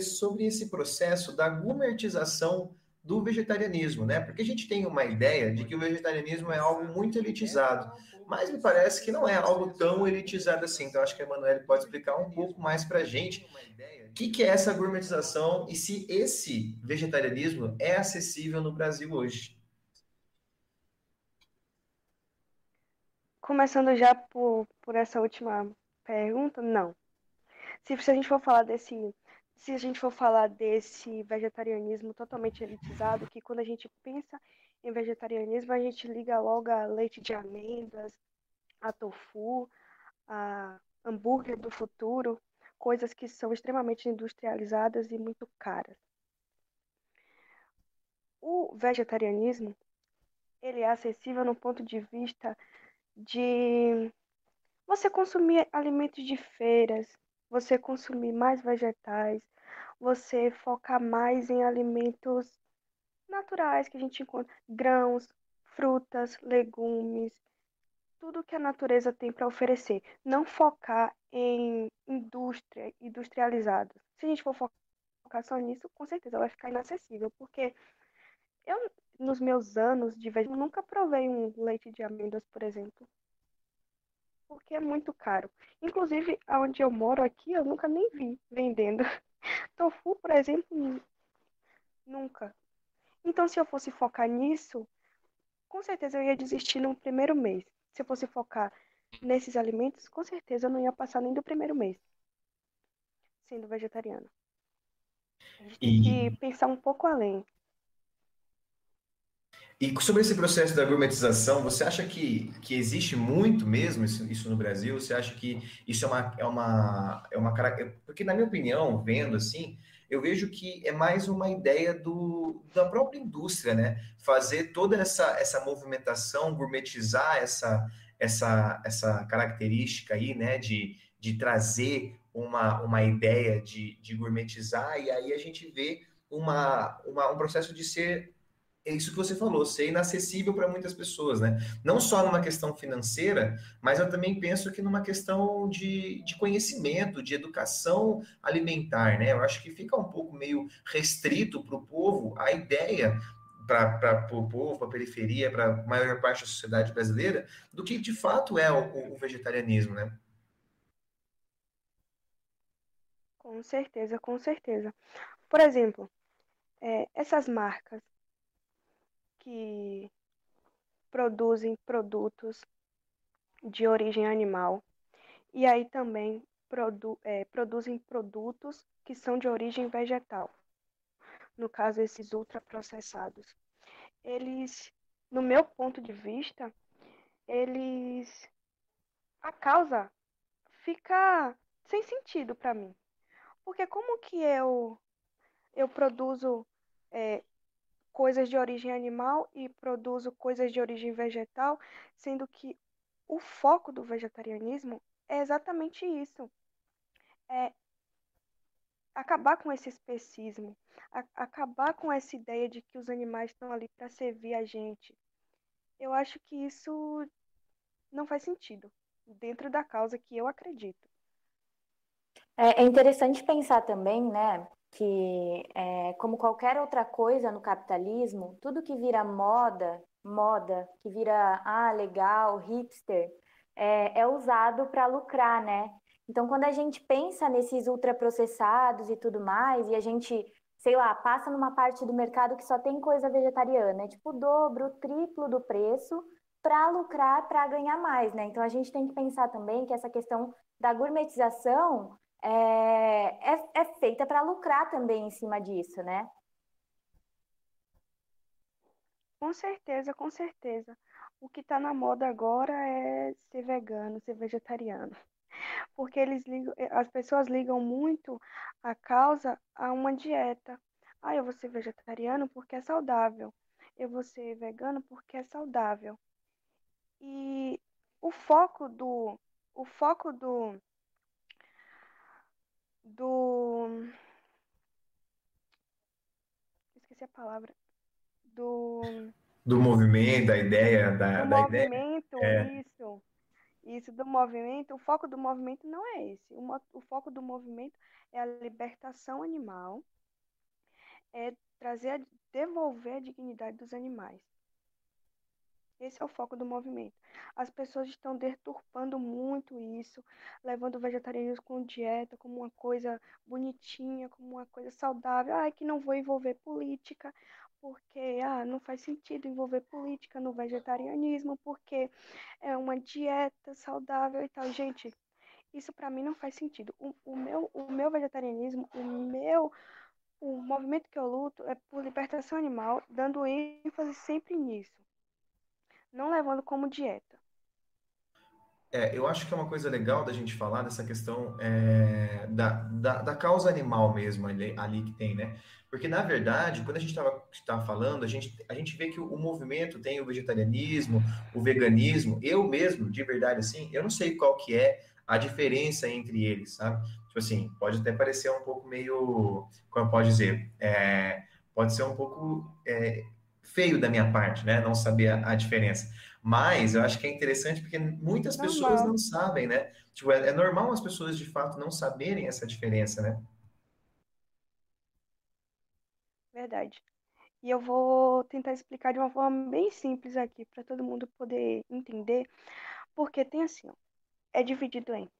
sobre esse processo da gourmetização do vegetarianismo, né? Porque a gente tem uma ideia de que o vegetarianismo é algo muito elitizado, mas me parece que não é algo tão elitizado assim. Então, acho que a Emanuele pode explicar um pouco mais para a gente o que, que é essa gourmetização e se esse vegetarianismo é acessível no Brasil hoje. Começando já por, por essa última pergunta, não. Se, se a gente for falar desse se a gente for falar desse vegetarianismo totalmente elitizado, que quando a gente pensa em vegetarianismo, a gente liga logo a leite de amêndoas, a tofu, a hambúrguer do futuro, coisas que são extremamente industrializadas e muito caras. O vegetarianismo, ele é acessível no ponto de vista de você consumir alimentos de feiras, você consumir mais vegetais, você focar mais em alimentos naturais que a gente encontra, grãos, frutas, legumes, tudo que a natureza tem para oferecer. Não focar em indústria, industrializado. Se a gente for focar só nisso, com certeza vai ficar inacessível, porque eu, nos meus anos de vez, nunca provei um leite de amêndoas, por exemplo porque é muito caro. Inclusive, onde eu moro aqui, eu nunca nem vi vendendo. Tofu, por exemplo, nunca. Então, se eu fosse focar nisso, com certeza eu ia desistir no primeiro mês. Se eu fosse focar nesses alimentos, com certeza eu não ia passar nem do primeiro mês sendo vegetariana. A gente e... tem que pensar um pouco além. E sobre esse processo da gourmetização, você acha que, que existe muito mesmo isso, isso no Brasil? Você acha que isso é uma, é uma, é uma Porque, na minha opinião, vendo assim, eu vejo que é mais uma ideia do, da própria indústria, né? Fazer toda essa, essa movimentação, gourmetizar essa, essa, essa característica aí, né? De, de trazer uma, uma ideia de, de gourmetizar, e aí a gente vê uma, uma, um processo de ser é isso que você falou, ser inacessível para muitas pessoas, né? Não só numa questão financeira, mas eu também penso que numa questão de, de conhecimento, de educação alimentar, né? Eu acho que fica um pouco meio restrito para o povo a ideia para o povo, para a periferia, para a maior parte da sociedade brasileira, do que de fato é o, o vegetarianismo, né? Com certeza, com certeza. Por exemplo, é, essas marcas que produzem produtos de origem animal e aí também produ é, produzem produtos que são de origem vegetal. No caso, esses ultraprocessados. Eles, no meu ponto de vista, eles. A causa fica sem sentido para mim. Porque como que eu, eu produzo é, coisas de origem animal e produzo coisas de origem vegetal, sendo que o foco do vegetarianismo é exatamente isso. É acabar com esse especismo, a, acabar com essa ideia de que os animais estão ali para servir a gente. Eu acho que isso não faz sentido dentro da causa que eu acredito. É, é interessante pensar também, né, que, é, como qualquer outra coisa no capitalismo, tudo que vira moda, moda, que vira, ah, legal, hipster, é, é usado para lucrar, né? Então, quando a gente pensa nesses ultraprocessados e tudo mais, e a gente, sei lá, passa numa parte do mercado que só tem coisa vegetariana, é tipo o dobro, o triplo do preço, para lucrar, para ganhar mais, né? Então, a gente tem que pensar também que essa questão da gourmetização é, é, é feita para lucrar também em cima disso, né? Com certeza, com certeza. O que está na moda agora é ser vegano, ser vegetariano. Porque eles ligam, eh, as pessoas ligam muito a causa a uma dieta. Ah, eu vou ser vegetariano porque é saudável. Eu vou ser vegano porque é saudável. E o foco do o foco do do. Esqueci a palavra. Do. Do movimento, da ideia, da, do da movimento, ideia. isso. Isso do movimento, o foco do movimento não é esse. O, o foco do movimento é a libertação animal, é trazer, devolver a dignidade dos animais. Esse é o foco do movimento. As pessoas estão deturpando muito isso, levando o vegetarianismo com dieta como uma coisa bonitinha, como uma coisa saudável. Ah, que não vou envolver política, porque ah, não faz sentido envolver política no vegetarianismo, porque é uma dieta saudável e tal. Gente, isso para mim não faz sentido. O, o, meu, o meu vegetarianismo, o meu o movimento que eu luto é por libertação animal, dando ênfase sempre nisso, não levando como dieta. É, eu acho que é uma coisa legal da gente falar dessa questão é, da, da, da, causa animal mesmo ali, ali, que tem, né? Porque, na verdade, quando a gente estava falando, a gente, a gente vê que o, o, movimento tem o vegetarianismo, o veganismo. Eu mesmo, de verdade, assim, eu não sei qual que é a diferença entre eles, sabe? Tipo assim, pode até parecer um pouco meio, como pode dizer, é, pode ser um pouco é, feio da minha parte, né? Não saber a, a, diferença. Mas eu acho que é interessante porque muitas normal. pessoas não sabem, né? Tipo, é, é normal as pessoas de fato não saberem essa diferença, né? Verdade. E eu vou tentar explicar de uma forma bem simples aqui, para todo mundo poder entender, porque tem assim, ó, é dividido em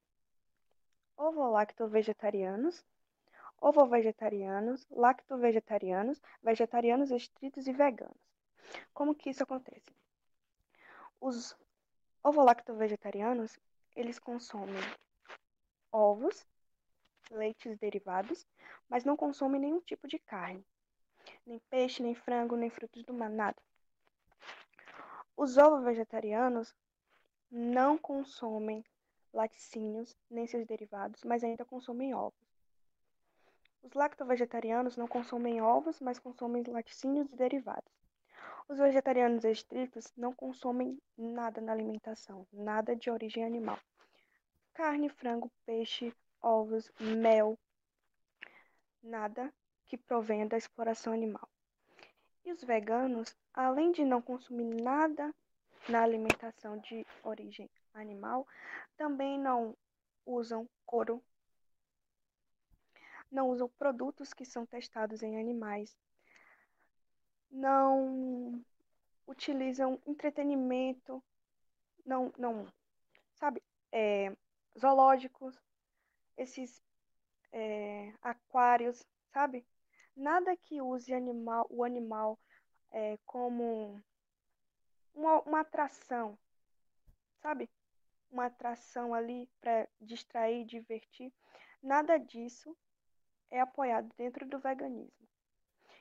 ovo-lacto-vegetarianos, ovo-vegetarianos, lacto-vegetarianos, vegetarianos estritos e veganos. Como que isso acontece? Os ovo-lacto-vegetarianos, eles consomem ovos, leites derivados, mas não consomem nenhum tipo de carne. Nem peixe, nem frango, nem frutos do mar, nada. Os ovo-vegetarianos não consomem laticínios, nem seus derivados, mas ainda consomem ovos. Os lacto-vegetarianos não consomem ovos, mas consomem laticínios e derivados. Os vegetarianos estritos não consomem nada na alimentação, nada de origem animal. Carne, frango, peixe, ovos, mel, nada que provenha da exploração animal. E os veganos, além de não consumir nada na alimentação de origem animal, também não usam couro, não usam produtos que são testados em animais, não utilizam entretenimento, não, não, sabe, é, zoológicos, esses é, aquários, sabe? Nada que use animal, o animal é, como uma, uma atração, sabe? uma atração ali para distrair, divertir. Nada disso é apoiado dentro do veganismo.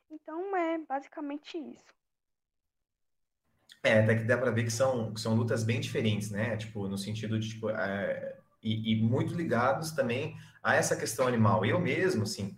Então é basicamente isso. É, até que dá para ver que são, que são lutas bem diferentes, né? Tipo, no sentido de, tipo, é, e, e, muito ligados também a essa questão animal. Eu mesmo, assim,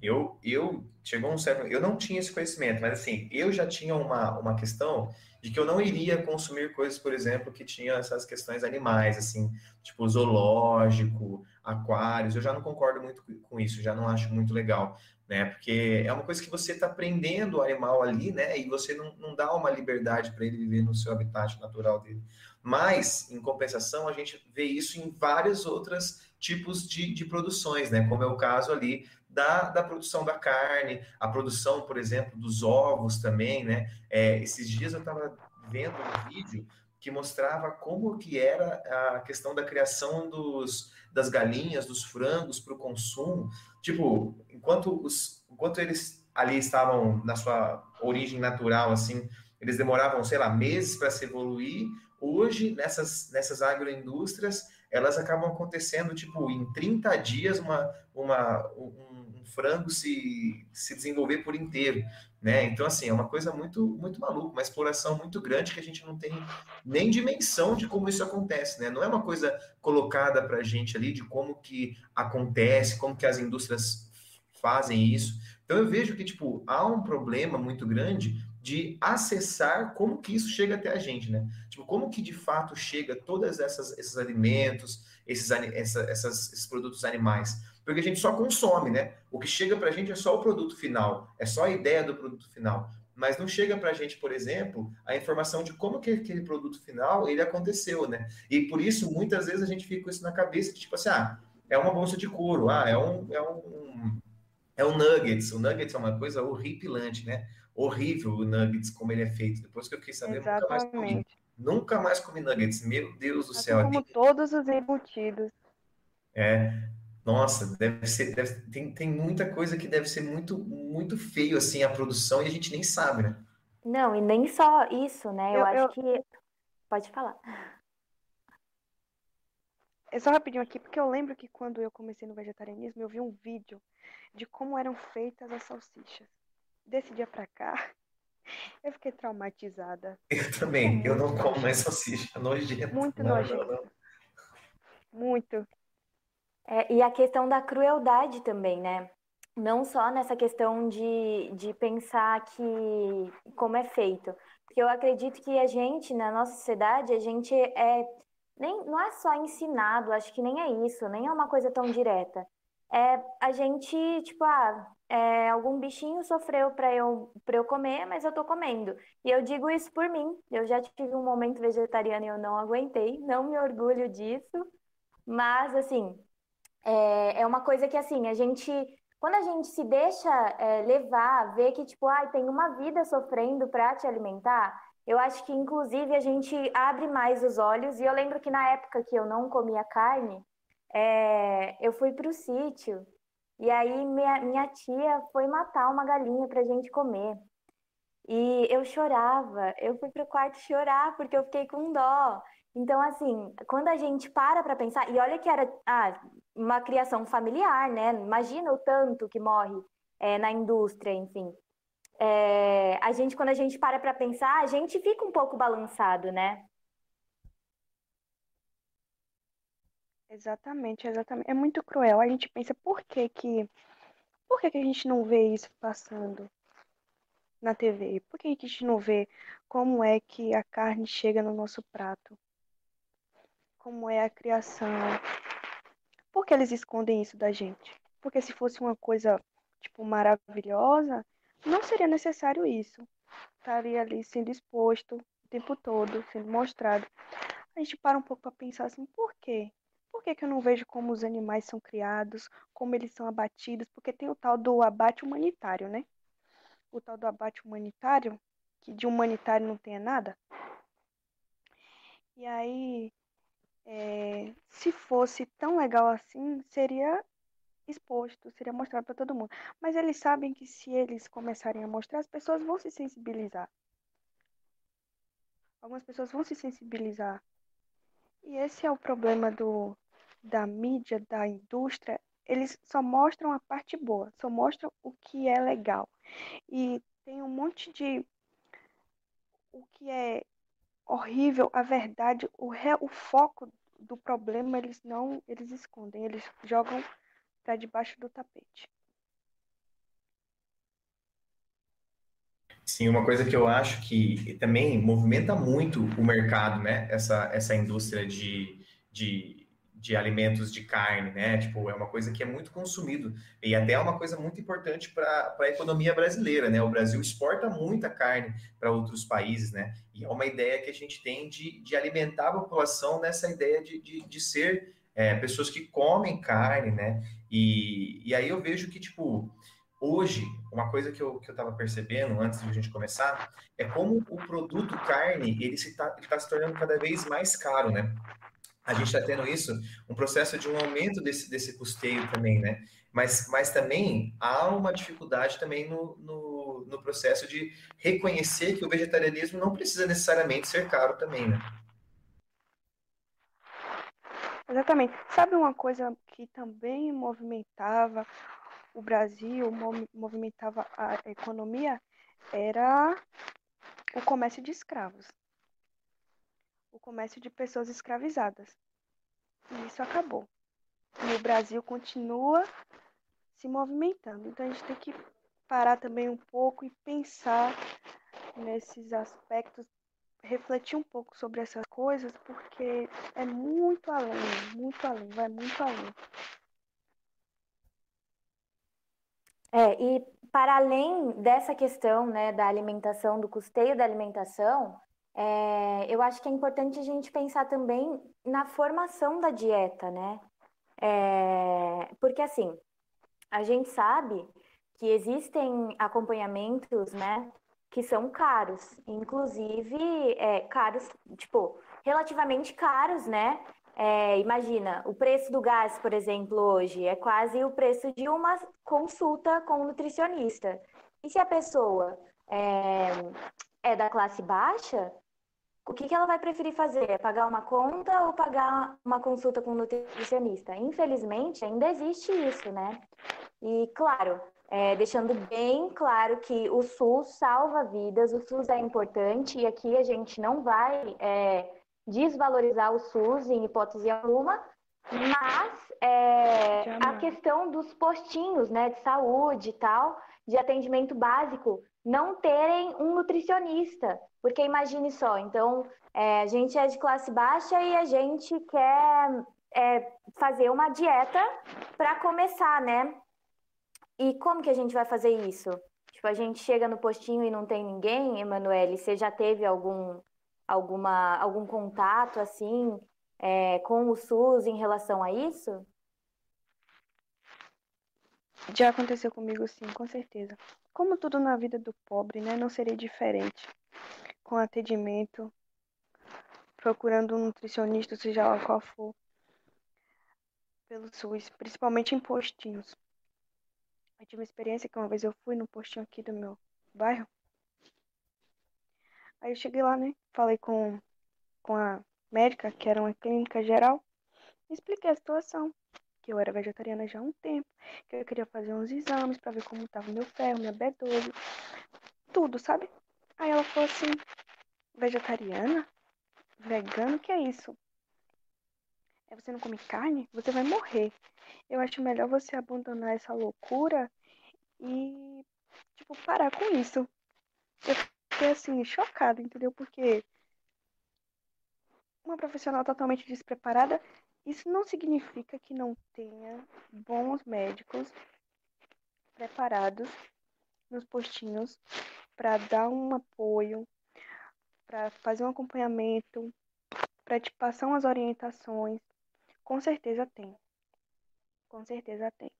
eu, eu chegou um certo, eu não tinha esse conhecimento, mas assim, eu já tinha uma, uma questão de que eu não iria consumir coisas, por exemplo, que tinham essas questões animais, assim, tipo zoológico, aquários. Eu já não concordo muito com isso, já não acho muito legal, né? Porque é uma coisa que você está prendendo o animal ali, né? E você não, não dá uma liberdade para ele viver no seu habitat natural dele. Mas, em compensação, a gente vê isso em vários outros tipos de, de produções, né? Como é o caso ali da, da produção da carne, a produção, por exemplo, dos ovos também, né? É, esses dias eu estava vendo um vídeo que mostrava como que era a questão da criação dos, das galinhas, dos frangos para o consumo. Tipo, enquanto, os, enquanto eles ali estavam na sua origem natural, assim, eles demoravam, sei lá, meses para se evoluir. Hoje, nessas, nessas agroindústrias, elas acabam acontecendo, tipo, em 30 dias, uma, uma, um, frango se, se desenvolver por inteiro, né? Então, assim, é uma coisa muito, muito maluca, uma exploração muito grande que a gente não tem nem dimensão de como isso acontece, né? Não é uma coisa colocada para a gente ali de como que acontece, como que as indústrias fazem isso. Então, eu vejo que, tipo, há um problema muito grande de acessar como que isso chega até a gente, né? Tipo, como que de fato chega todos esses alimentos, esses, essa, essas, esses produtos animais porque a gente só consome, né? O que chega para a gente é só o produto final, é só a ideia do produto final. mas não chega para a gente, por exemplo, a informação de como que aquele produto final ele aconteceu, né? E por isso, muitas vezes, a gente fica com isso na cabeça, tipo assim, ah, é uma bolsa de couro, ah, é um, é um, é um nuggets. O nuggets é uma coisa horripilante, né? Horrível o nuggets, como ele é feito. Depois que eu fiquei sabendo, nunca mais comi. Nunca mais comi nuggets. Meu Deus do assim céu. Como todos os embutidos. É, nossa, deve ser, deve, tem, tem muita coisa que deve ser muito, muito feio, assim, a produção, e a gente nem sabe, né? Não, e nem só isso, né? Eu, eu acho eu... que. Pode falar. É só rapidinho aqui, porque eu lembro que quando eu comecei no vegetarianismo, eu vi um vídeo de como eram feitas as salsichas. Desse dia pra cá, eu fiquei traumatizada. Eu também, é eu não como mais salsicha, nojento. Muito não, nojento. Não, não. Muito. É, e a questão da crueldade também, né? Não só nessa questão de, de pensar que como é feito. Porque eu acredito que a gente, na nossa sociedade, a gente é. Nem, não é só ensinado, acho que nem é isso, nem é uma coisa tão direta. É a gente, tipo, ah, é, algum bichinho sofreu para eu, eu comer, mas eu tô comendo. E eu digo isso por mim. Eu já tive um momento vegetariano e eu não aguentei, não me orgulho disso. Mas, assim, é, é uma coisa que, assim, a gente, quando a gente se deixa é, levar, ver que, tipo, ai, tem uma vida sofrendo para te alimentar, eu acho que, inclusive, a gente abre mais os olhos. E eu lembro que na época que eu não comia carne, é, eu fui para o sítio e aí minha, minha tia foi matar uma galinha para a gente comer. E eu chorava, eu fui para o quarto chorar porque eu fiquei com dó. Então, assim, quando a gente para para pensar, e olha que era ah, uma criação familiar, né? Imagina o tanto que morre é, na indústria, enfim. É, a gente, quando a gente para para pensar, a gente fica um pouco balançado, né? Exatamente, exatamente. É muito cruel. A gente pensa, por que que, por que que a gente não vê isso passando na TV? Por que a gente não vê como é que a carne chega no nosso prato? como é a criação. Por que eles escondem isso da gente? Porque se fosse uma coisa, tipo, maravilhosa, não seria necessário isso. Estaria ali sendo exposto o tempo todo, sendo mostrado. A gente para um pouco para pensar assim, por quê? Por que, que eu não vejo como os animais são criados, como eles são abatidos? Porque tem o tal do abate humanitário, né? O tal do abate humanitário, que de humanitário não tem nada. E aí é, se fosse tão legal assim, seria exposto, seria mostrado para todo mundo. Mas eles sabem que se eles começarem a mostrar, as pessoas vão se sensibilizar. Algumas pessoas vão se sensibilizar. E esse é o problema do, da mídia, da indústria. Eles só mostram a parte boa, só mostram o que é legal. E tem um monte de o que é horrível, a verdade, o, re, o foco do problema eles não, eles escondem, eles jogam para debaixo do tapete. Sim, uma coisa que eu acho que também movimenta muito o mercado, né? Essa, essa indústria de, de de alimentos de carne, né? Tipo, é uma coisa que é muito consumido e até é uma coisa muito importante para a economia brasileira, né? O Brasil exporta muita carne para outros países, né? E é uma ideia que a gente tem de, de alimentar a população nessa ideia de, de, de ser é, pessoas que comem carne, né? E, e aí eu vejo que, tipo, hoje, uma coisa que eu, que eu tava percebendo antes de a gente começar é como o produto carne, ele se tá, ele tá se tornando cada vez mais caro, né? A gente está tendo isso, um processo de um aumento desse, desse custeio também, né? Mas, mas também há uma dificuldade também no, no, no, processo de reconhecer que o vegetarianismo não precisa necessariamente ser caro também, né? Exatamente. Sabe uma coisa que também movimentava o Brasil, movimentava a economia? Era o comércio de escravos o comércio de pessoas escravizadas. E isso acabou. E o Brasil continua se movimentando. Então a gente tem que parar também um pouco e pensar nesses aspectos, refletir um pouco sobre essas coisas, porque é muito além, muito além, vai muito além. É, e para além dessa questão né, da alimentação, do custeio da alimentação, é, eu acho que é importante a gente pensar também na formação da dieta, né? É, porque assim, a gente sabe que existem acompanhamentos, né, que são caros, inclusive é, caros, tipo, relativamente caros, né? É, imagina, o preço do gás, por exemplo, hoje é quase o preço de uma consulta com um nutricionista. E se a pessoa é, é da classe baixa, o que, que ela vai preferir fazer? É pagar uma conta ou pagar uma consulta com um nutricionista? Infelizmente, ainda existe isso, né? E, claro, é, deixando bem claro que o SUS salva vidas, o SUS é importante e aqui a gente não vai é, desvalorizar o SUS em hipótese alguma, mas é, a questão dos postinhos né, de saúde e tal, de atendimento básico, não terem um nutricionista. Porque imagine só, então é, a gente é de classe baixa e a gente quer é, fazer uma dieta para começar, né? E como que a gente vai fazer isso? Tipo, a gente chega no postinho e não tem ninguém, Emanuele, você já teve algum alguma, algum contato assim é, com o SUS em relação a isso? Já aconteceu comigo sim, com certeza. Como tudo na vida do pobre, né, não seria diferente. Com atendimento, procurando um nutricionista, seja lá qual for, pelo SUS, principalmente em postinhos. Eu tive uma experiência que uma vez eu fui no postinho aqui do meu bairro Aí eu cheguei lá, né? Falei com, com a médica, que era uma clínica geral, expliquei a situação. Que eu era vegetariana já há um tempo, que eu queria fazer uns exames para ver como tava o meu ferro, minha B12, tudo, sabe? Aí ela falou assim: vegetariana? Vegano? que é isso? É você não come carne? Você vai morrer. Eu acho melhor você abandonar essa loucura e, tipo, parar com isso. Eu fiquei assim, chocada, entendeu? Porque uma profissional totalmente despreparada, isso não significa que não tenha bons médicos preparados nos postinhos para dar um apoio, para fazer um acompanhamento, para te passar umas orientações. Com certeza tem. Com certeza tem.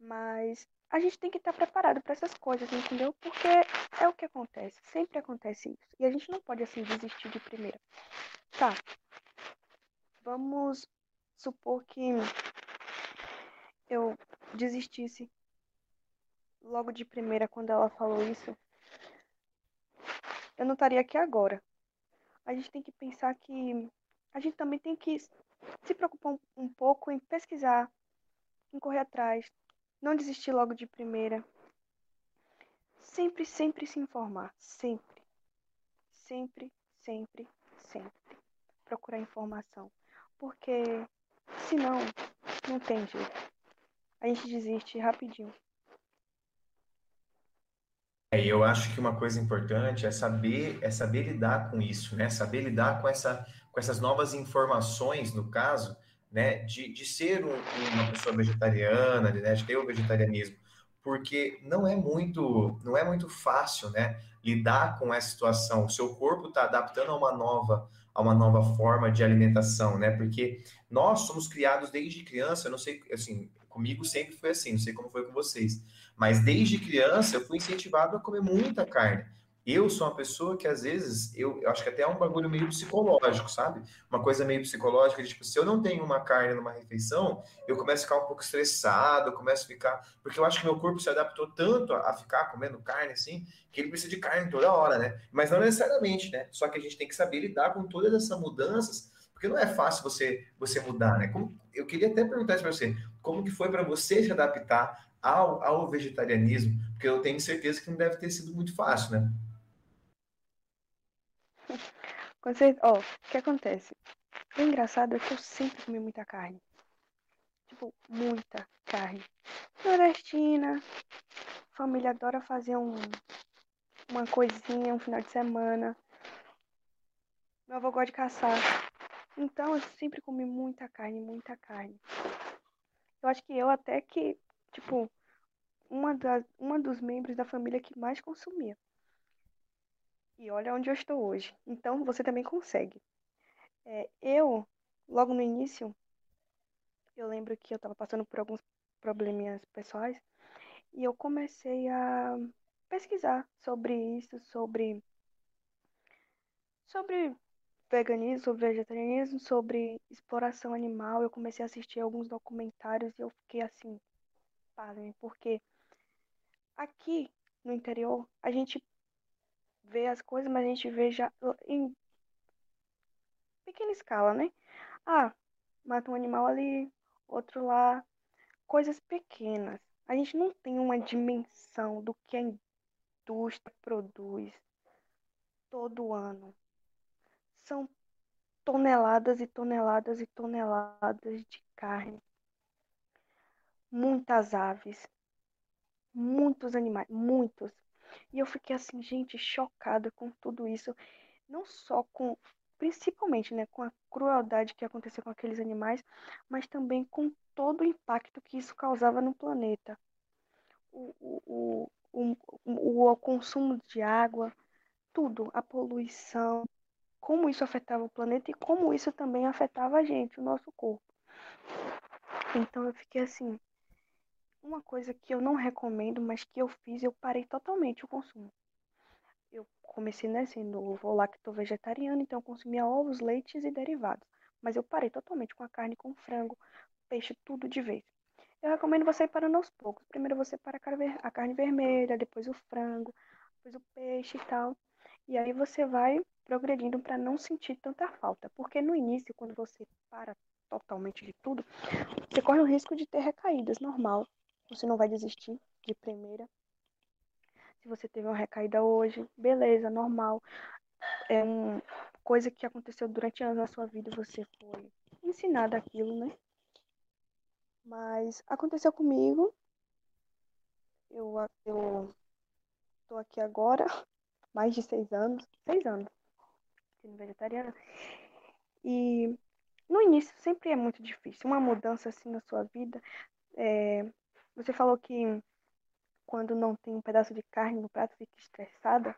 Mas a gente tem que estar preparado para essas coisas, entendeu? Porque é o que acontece, sempre acontece isso. E a gente não pode assim desistir de primeira. Tá. Vamos supor que eu desistisse logo de primeira quando ela falou isso. Eu não estaria aqui agora. A gente tem que pensar que a gente também tem que se preocupar um, um pouco em pesquisar, em correr atrás, não desistir logo de primeira. Sempre, sempre se informar. Sempre. Sempre, sempre, sempre. Procurar informação. Porque senão, não tem jeito. A gente desiste rapidinho. É, eu acho que uma coisa importante é saber, é saber lidar com isso, né? Saber lidar com, essa, com essas novas informações, no caso, né, de, de ser um, uma pessoa vegetariana, né, de ter o vegetarianismo, porque não é muito, não é muito fácil, né, lidar com essa situação. O seu corpo está adaptando a uma nova, a uma nova forma de alimentação, né? Porque nós somos criados desde criança. Eu não sei, assim, comigo sempre foi assim. Não sei como foi com vocês, mas desde criança eu fui incentivado a comer muita carne. Eu sou uma pessoa que, às vezes, eu, eu, acho que até é um bagulho meio psicológico, sabe? Uma coisa meio psicológica, de, tipo, se eu não tenho uma carne numa refeição, eu começo a ficar um pouco estressado, eu começo a ficar... Porque eu acho que meu corpo se adaptou tanto a, a ficar comendo carne, assim, que ele precisa de carne toda hora, né? Mas não necessariamente, né? Só que a gente tem que saber lidar com todas essas mudanças, porque não é fácil você, você mudar, né? Como, eu queria até perguntar para você, como que foi para você se adaptar ao, ao vegetarianismo? Porque eu tenho certeza que não deve ter sido muito fácil, né? Ó, oh, o que acontece? O engraçado é que eu sempre comi muita carne. Tipo, muita carne. Nordestina. Família adora fazer um, uma coisinha um final de semana. Meu avô gosta de caçar. Então eu sempre comi muita carne, muita carne. Eu acho que eu até que, tipo, uma, das, uma dos membros da família que mais consumia. E olha onde eu estou hoje. Então você também consegue. É, eu, logo no início, eu lembro que eu estava passando por alguns probleminhas pessoais e eu comecei a pesquisar sobre isso, sobre sobre veganismo, sobre vegetarianismo, sobre exploração animal. Eu comecei a assistir alguns documentários e eu fiquei assim, porque aqui no interior a gente vê as coisas, mas a gente vê já em pequena escala, né? Ah, mata um animal ali, outro lá, coisas pequenas. A gente não tem uma dimensão do que a indústria produz todo ano. São toneladas e toneladas e toneladas de carne. Muitas aves. Muitos animais, muitos. E eu fiquei assim, gente, chocada com tudo isso. Não só com, principalmente, né, com a crueldade que aconteceu com aqueles animais, mas também com todo o impacto que isso causava no planeta. O, o, o, o, o consumo de água, tudo, a poluição, como isso afetava o planeta e como isso também afetava a gente, o nosso corpo. Então eu fiquei assim, uma coisa que eu não recomendo, mas que eu fiz, eu parei totalmente o consumo. Eu comecei né, sendo lacto vegetariano, então eu consumia ovos, leites e derivados. Mas eu parei totalmente com a carne, com frango, peixe, tudo de vez. Eu recomendo você ir parando aos poucos. Primeiro você para a carne vermelha, depois o frango, depois o peixe e tal. E aí você vai progredindo para não sentir tanta falta. Porque no início, quando você para totalmente de tudo, você corre o risco de ter recaídas, normal. Você não vai desistir de primeira. Se você teve uma recaída hoje, beleza, normal. É uma coisa que aconteceu durante anos na sua vida você foi ensinada aquilo, né? Mas aconteceu comigo. Eu, eu tô aqui agora, mais de seis anos, seis anos, sendo vegetariana. E no início sempre é muito difícil. Uma mudança assim na sua vida é, você falou que quando não tem um pedaço de carne no prato fica estressada,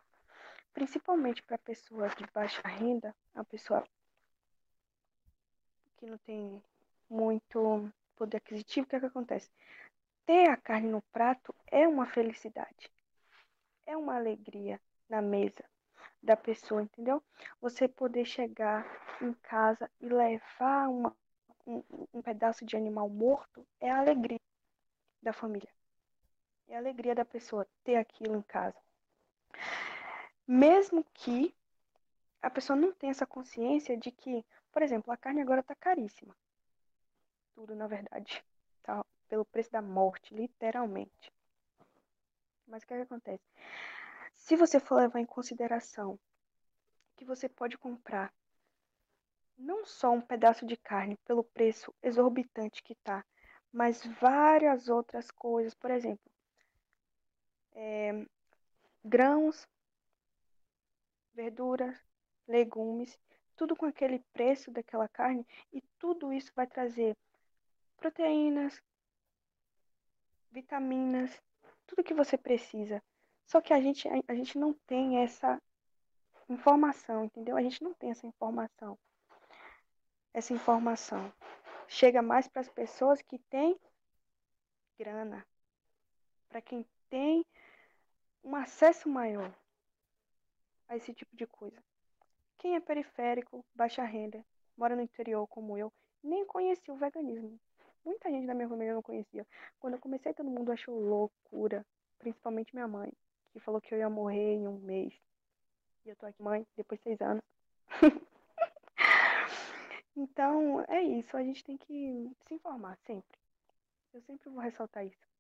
principalmente para pessoas de baixa renda, a pessoa que não tem muito poder aquisitivo, o que, é que acontece? Ter a carne no prato é uma felicidade, é uma alegria na mesa da pessoa, entendeu? Você poder chegar em casa e levar uma, um, um pedaço de animal morto é alegria da família. É a alegria da pessoa ter aquilo em casa. Mesmo que a pessoa não tenha essa consciência de que, por exemplo, a carne agora está caríssima. Tudo, na verdade. Tá? Pelo preço da morte, literalmente. Mas o que, é que acontece? Se você for levar em consideração que você pode comprar não só um pedaço de carne pelo preço exorbitante que está, mas várias outras coisas, por exemplo, é, grãos, verduras, legumes, tudo com aquele preço daquela carne e tudo isso vai trazer proteínas, vitaminas, tudo que você precisa. Só que a gente, a, gente não tem essa informação, entendeu? A gente não tem essa informação. Essa informação chega mais para as pessoas que têm grana, para quem tem um acesso maior a esse tipo de coisa. Quem é periférico, baixa renda, mora no interior como eu, nem conhecia o veganismo. Muita gente da minha família não conhecia. Quando eu comecei, todo mundo achou loucura, principalmente minha mãe, que falou que eu ia morrer em um mês. E eu tô aqui, mãe, depois de seis anos. Então, é isso. A gente tem que se informar sempre. Eu sempre vou ressaltar isso.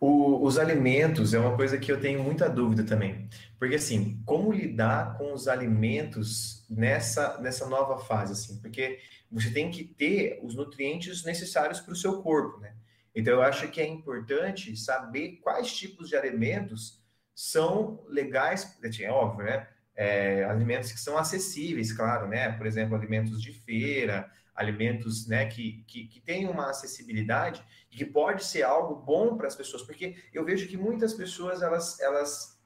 O, os alimentos é uma coisa que eu tenho muita dúvida também. Porque, assim, como lidar com os alimentos nessa, nessa nova fase, assim? Porque você tem que ter os nutrientes necessários para o seu corpo, né? Então, eu acho que é importante saber quais tipos de alimentos são legais, é óbvio, né? É, alimentos que são acessíveis, claro, né? Por exemplo, alimentos de feira, alimentos né, que, que, que têm uma acessibilidade e que pode ser algo bom para as pessoas, porque eu vejo que muitas pessoas elas, elas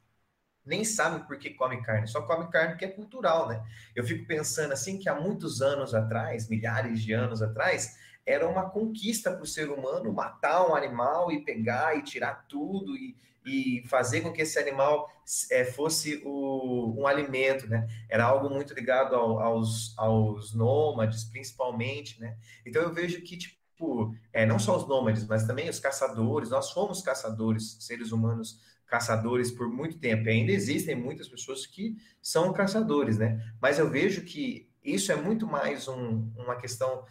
nem sabem por que comem carne, só comem carne porque é cultural, né? Eu fico pensando assim que há muitos anos atrás, milhares de anos atrás, era uma conquista para o ser humano matar um animal e pegar e tirar tudo e, e fazer com que esse animal é, fosse o, um alimento, né? Era algo muito ligado ao, aos, aos nômades, principalmente, né? Então eu vejo que, tipo, é, não só os nômades, mas também os caçadores, nós fomos caçadores, seres humanos caçadores por muito tempo. E ainda existem muitas pessoas que são caçadores, né? Mas eu vejo que isso é muito mais um, uma questão,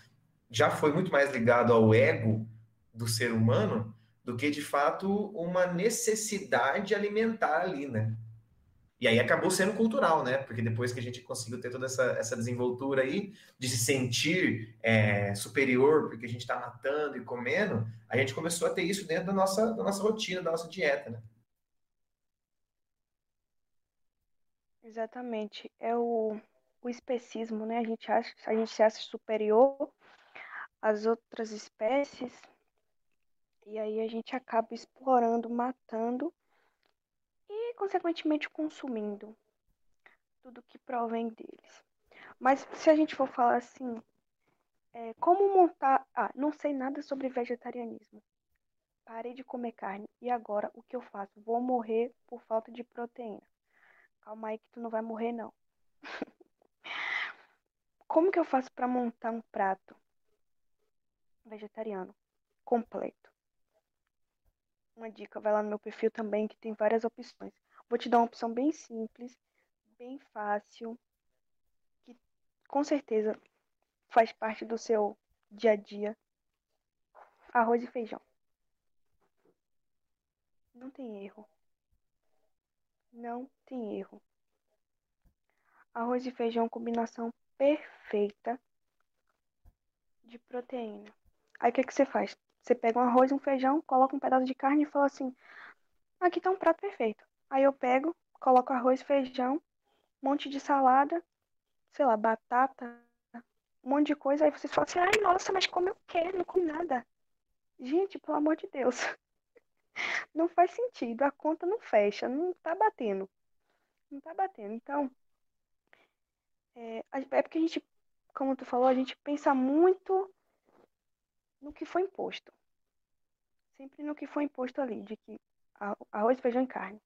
já foi muito mais ligado ao ego do ser humano do que de fato uma necessidade alimentar ali, né? E aí acabou sendo cultural, né? Porque depois que a gente conseguiu ter toda essa, essa desenvoltura aí de se sentir é, superior porque a gente está matando e comendo, a gente começou a ter isso dentro da nossa, da nossa rotina, da nossa dieta, né? Exatamente. É o, o especismo, né? A gente acha, a gente se acha superior às outras espécies e aí a gente acaba explorando, matando e, consequentemente, consumindo tudo que provém deles. Mas se a gente for falar assim, é, como montar. Ah, não sei nada sobre vegetarianismo. Parei de comer carne e agora o que eu faço? Vou morrer por falta de proteína. Calma aí que tu não vai morrer não. como que eu faço para montar um prato vegetariano completo? uma dica, vai lá no meu perfil também, que tem várias opções. Vou te dar uma opção bem simples, bem fácil, que com certeza faz parte do seu dia a dia. Arroz e feijão. Não tem erro. Não tem erro. Arroz e feijão, combinação perfeita de proteína. Aí o que, que você faz? Você pega um arroz, um feijão, coloca um pedaço de carne e fala assim: aqui tá um prato perfeito. Aí eu pego, coloco arroz, feijão, um monte de salada, sei lá, batata, um monte de coisa. Aí vocês falam assim: ai, nossa, mas como eu quero, não comi nada. Gente, pelo amor de Deus. Não faz sentido, a conta não fecha, não tá batendo. Não tá batendo. Então, é, é porque a gente, como tu falou, a gente pensa muito no que foi imposto. Sempre no que foi imposto ali, de que arroz, feijão e carne.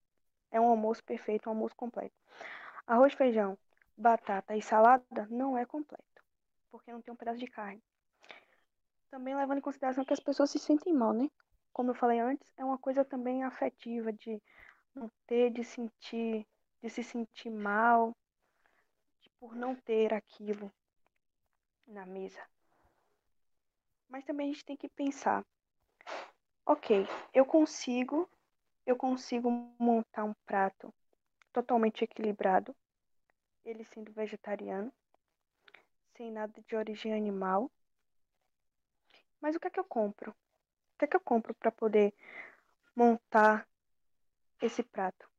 É um almoço perfeito, um almoço completo. Arroz, feijão, batata e salada não é completo, porque não tem um pedaço de carne. Também levando em consideração que as pessoas se sentem mal, né? Como eu falei antes, é uma coisa também afetiva de não ter, de sentir, de se sentir mal, por não ter aquilo na mesa. Mas também a gente tem que pensar, ok, eu consigo, eu consigo montar um prato totalmente equilibrado, ele sendo vegetariano, sem nada de origem animal. Mas o que é que eu compro? O que é que eu compro para poder montar esse prato?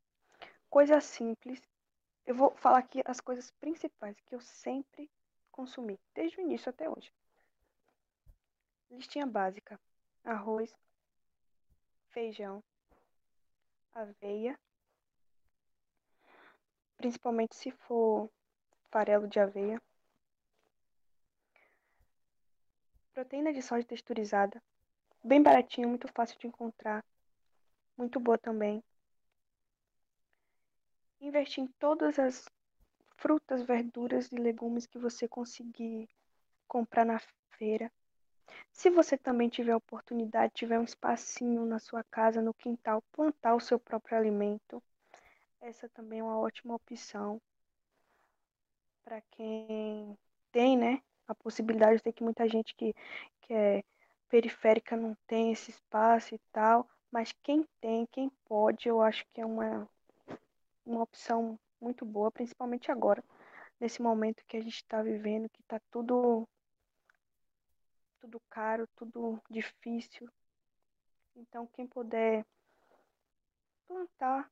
Coisa simples. Eu vou falar aqui as coisas principais que eu sempre consumi, desde o início até hoje. Listinha básica: arroz, feijão, aveia, principalmente se for farelo de aveia, proteína de soja texturizada, bem baratinho, muito fácil de encontrar, muito boa também. Investir em todas as frutas, verduras e legumes que você conseguir comprar na feira. Se você também tiver oportunidade, tiver um espacinho na sua casa, no quintal, plantar o seu próprio alimento, essa também é uma ótima opção para quem tem, né, a possibilidade. de ter que muita gente que, que é periférica não tem esse espaço e tal, mas quem tem, quem pode, eu acho que é uma, uma opção muito boa, principalmente agora, nesse momento que a gente está vivendo, que está tudo tudo caro, tudo difícil. Então, quem puder plantar,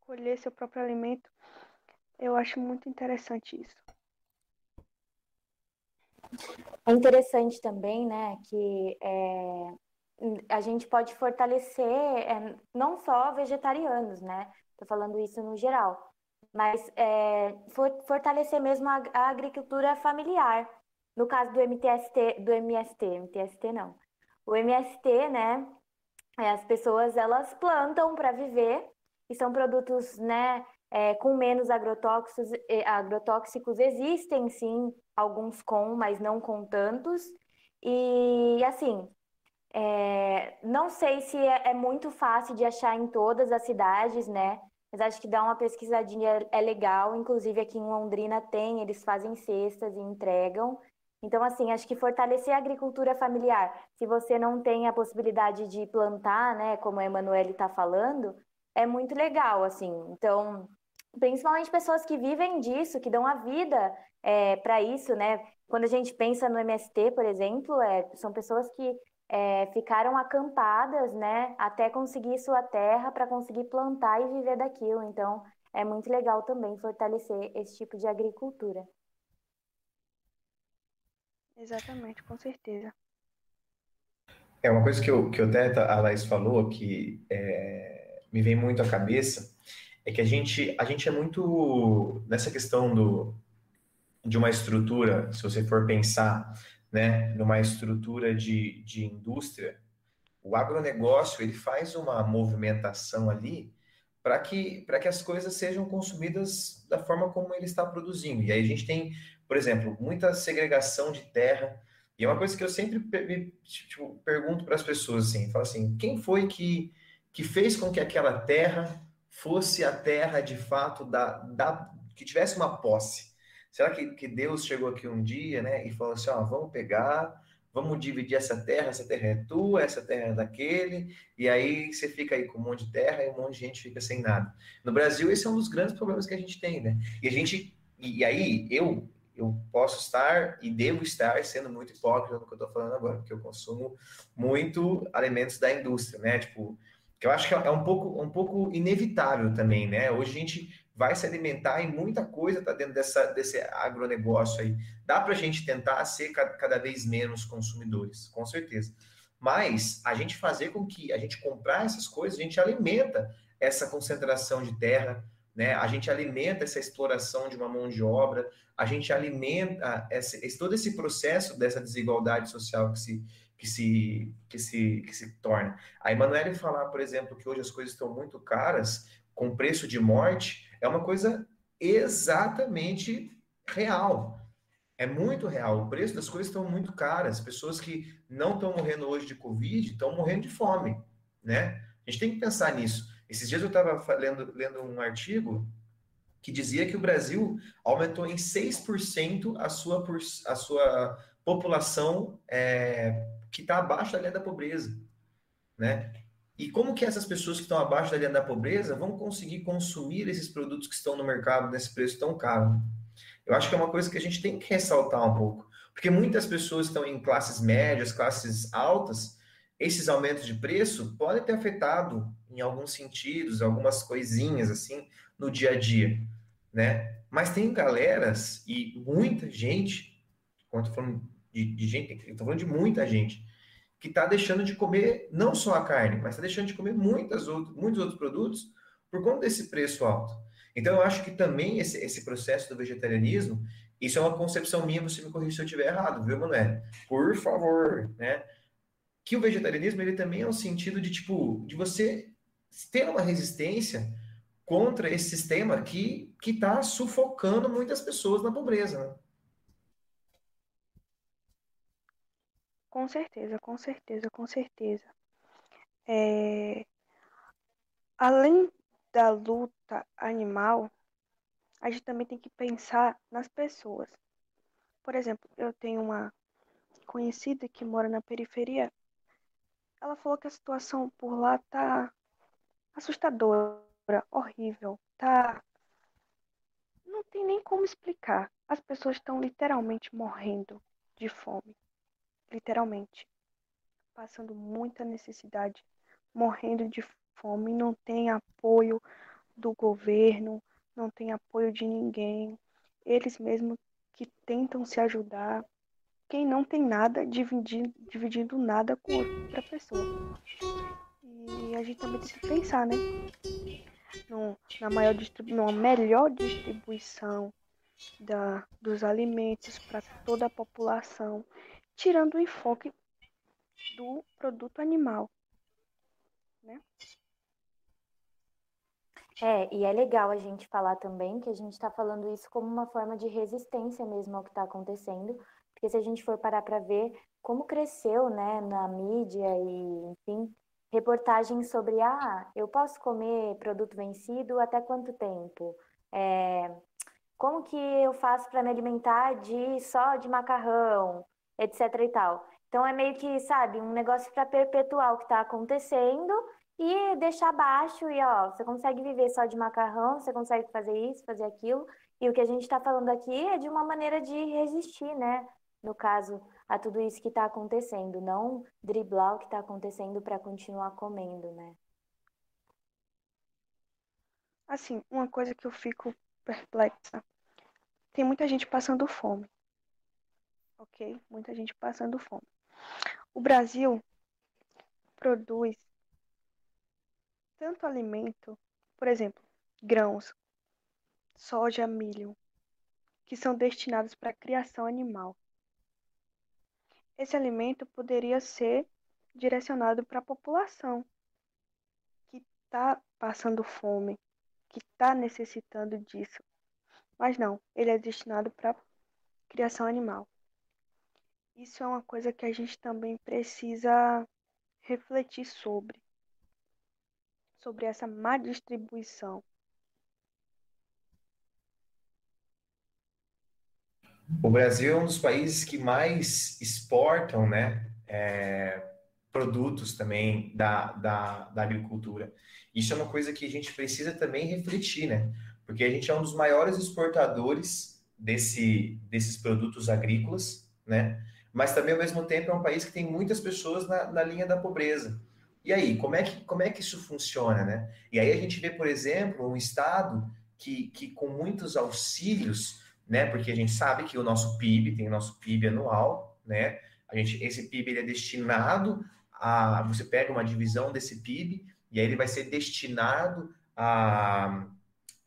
colher seu próprio alimento, eu acho muito interessante isso. É interessante também, né, que é, a gente pode fortalecer é, não só vegetarianos, né? Estou falando isso no geral, mas é, for, fortalecer mesmo a, a, agricultura familiar. No caso do MTST, do MST, MTST não. O MST, né? É, as pessoas elas plantam para viver e são produtos, né? É, com menos agrotóxicos, agrotóxicos existem sim alguns com, mas não com tantos. E assim, é, não sei se é, é, muito fácil de achar em todas as cidades, né? Mas acho que dar uma pesquisadinha é legal. Inclusive aqui em Londrina tem, eles fazem cestas e entregam. Então, assim, acho que fortalecer a agricultura familiar, se você não tem a possibilidade de plantar, né, como a Emanuele está falando, é muito legal, assim. Então, principalmente pessoas que vivem disso, que dão a vida é, para isso, né? Quando a gente pensa no MST, por exemplo, é, são pessoas que é, ficaram acampadas, né, até conseguir sua terra para conseguir plantar e viver daquilo. Então, é muito legal também fortalecer esse tipo de agricultura. Exatamente, com certeza. É uma coisa que, eu, que até a Laís falou que é, me vem muito à cabeça é que a gente, a gente é muito nessa questão do, de uma estrutura, se você for pensar né, numa estrutura de, de indústria, o agronegócio ele faz uma movimentação ali para que, que as coisas sejam consumidas da forma como ele está produzindo. E aí a gente tem, por exemplo, muita segregação de terra. E é uma coisa que eu sempre tipo, pergunto para as pessoas assim, falo assim, quem foi que, que fez com que aquela terra fosse a terra de fato da, da que tivesse uma posse? Será que, que Deus chegou aqui um dia, né, e falou assim, ó, vamos pegar, vamos dividir essa terra, essa terra é tua, essa terra é daquele, e aí você fica aí com um monte de terra e um monte de gente fica sem nada. No Brasil, esse é um dos grandes problemas que a gente tem, né? E a gente, e, aí eu, eu posso estar e devo estar sendo muito hipócrita no que eu estou falando agora, porque eu consumo muito alimentos da indústria, né? Tipo, que eu acho que é um pouco, um pouco inevitável também, né? Hoje a gente vai se alimentar e muita coisa está dentro dessa, desse agronegócio aí. Dá para a gente tentar ser cada vez menos consumidores, com certeza. Mas a gente fazer com que a gente comprar essas coisas, a gente alimenta essa concentração de terra, né? A gente alimenta essa exploração de uma mão de obra, a gente alimenta esse, todo esse processo dessa desigualdade social que se, que se, que se, que se torna. A Emanuele falar, por exemplo, que hoje as coisas estão muito caras, com preço de morte, é uma coisa exatamente real. É muito real. O preço das coisas estão muito caras. Pessoas que não estão morrendo hoje de Covid estão morrendo de fome, né? A gente tem que pensar nisso. Esses dias eu estava lendo, lendo um artigo que dizia que o Brasil aumentou em 6% a sua, a sua população é, que está abaixo da linha da pobreza, né? E como que essas pessoas que estão abaixo da linha da pobreza vão conseguir consumir esses produtos que estão no mercado nesse preço tão caro? Eu acho que é uma coisa que a gente tem que ressaltar um pouco, porque muitas pessoas estão em classes médias, classes altas, esses aumentos de preço podem ter afetado em alguns sentidos, algumas coisinhas assim no dia a dia, né? Mas tem galeras e muita gente, quando falando de, de gente, tô falando de muita gente que está deixando de comer não só a carne, mas está deixando de comer muitas outros, muitos outros produtos por conta desse preço alto. Então, eu acho que também esse, esse processo do vegetarianismo, isso é uma concepção minha, você me corrija se eu estiver errado, viu, Manuel? Por favor, né? Que o vegetarianismo, ele também é um sentido de, tipo, de você ter uma resistência contra esse sistema que está sufocando muitas pessoas na pobreza, né? Com certeza, com certeza, com certeza. É... Além da luta animal, a gente também tem que pensar nas pessoas. Por exemplo, eu tenho uma conhecida que mora na periferia. Ela falou que a situação por lá tá assustadora, horrível, tá não tem nem como explicar. As pessoas estão literalmente morrendo de fome literalmente, passando muita necessidade, morrendo de fome, não tem apoio do governo, não tem apoio de ninguém. Eles mesmos que tentam se ajudar, quem não tem nada dividindo, dividindo nada com outra pessoa. E a gente também precisa pensar, né? No, na maior numa melhor distribuição da, dos alimentos para toda a população, tirando o enfoque do produto animal, né? É, e é legal a gente falar também que a gente está falando isso como uma forma de resistência mesmo ao que está acontecendo, porque se a gente for parar para ver como cresceu, né, na mídia e, enfim, reportagens sobre, ah, eu posso comer produto vencido até quanto tempo? É, como que eu faço para me alimentar de só de macarrão, etc e tal. Então é meio que, sabe, um negócio para perpetuar o que está acontecendo e deixar baixo e ó, você consegue viver só de macarrão, você consegue fazer isso, fazer aquilo. E o que a gente está falando aqui é de uma maneira de resistir, né? No caso, a tudo isso que está acontecendo, não driblar o que está acontecendo para continuar comendo, né? Assim, uma coisa que eu fico perplexa. Tem muita gente passando fome. Ok? Muita gente passando fome. O Brasil produz tanto alimento, por exemplo, grãos, soja, milho, que são destinados para a criação animal. Esse alimento poderia ser direcionado para a população que está passando fome, que está necessitando disso. Mas não, ele é destinado para criação animal. Isso é uma coisa que a gente também precisa refletir sobre sobre essa má distribuição? O Brasil é um dos países que mais exportam, né, é, produtos também da, da, da agricultura. Isso é uma coisa que a gente precisa também refletir, né? Porque a gente é um dos maiores exportadores desse, desses produtos agrícolas, né? Mas também, ao mesmo tempo, é um país que tem muitas pessoas na, na linha da pobreza. E aí, como é que, como é que isso funciona, né? E aí a gente vê, por exemplo, um Estado que, que com muitos auxílios, né? Porque a gente sabe que o nosso PIB, tem o nosso PIB anual, né? A gente, esse PIB ele é destinado a. Você pega uma divisão desse PIB e aí ele vai ser destinado a,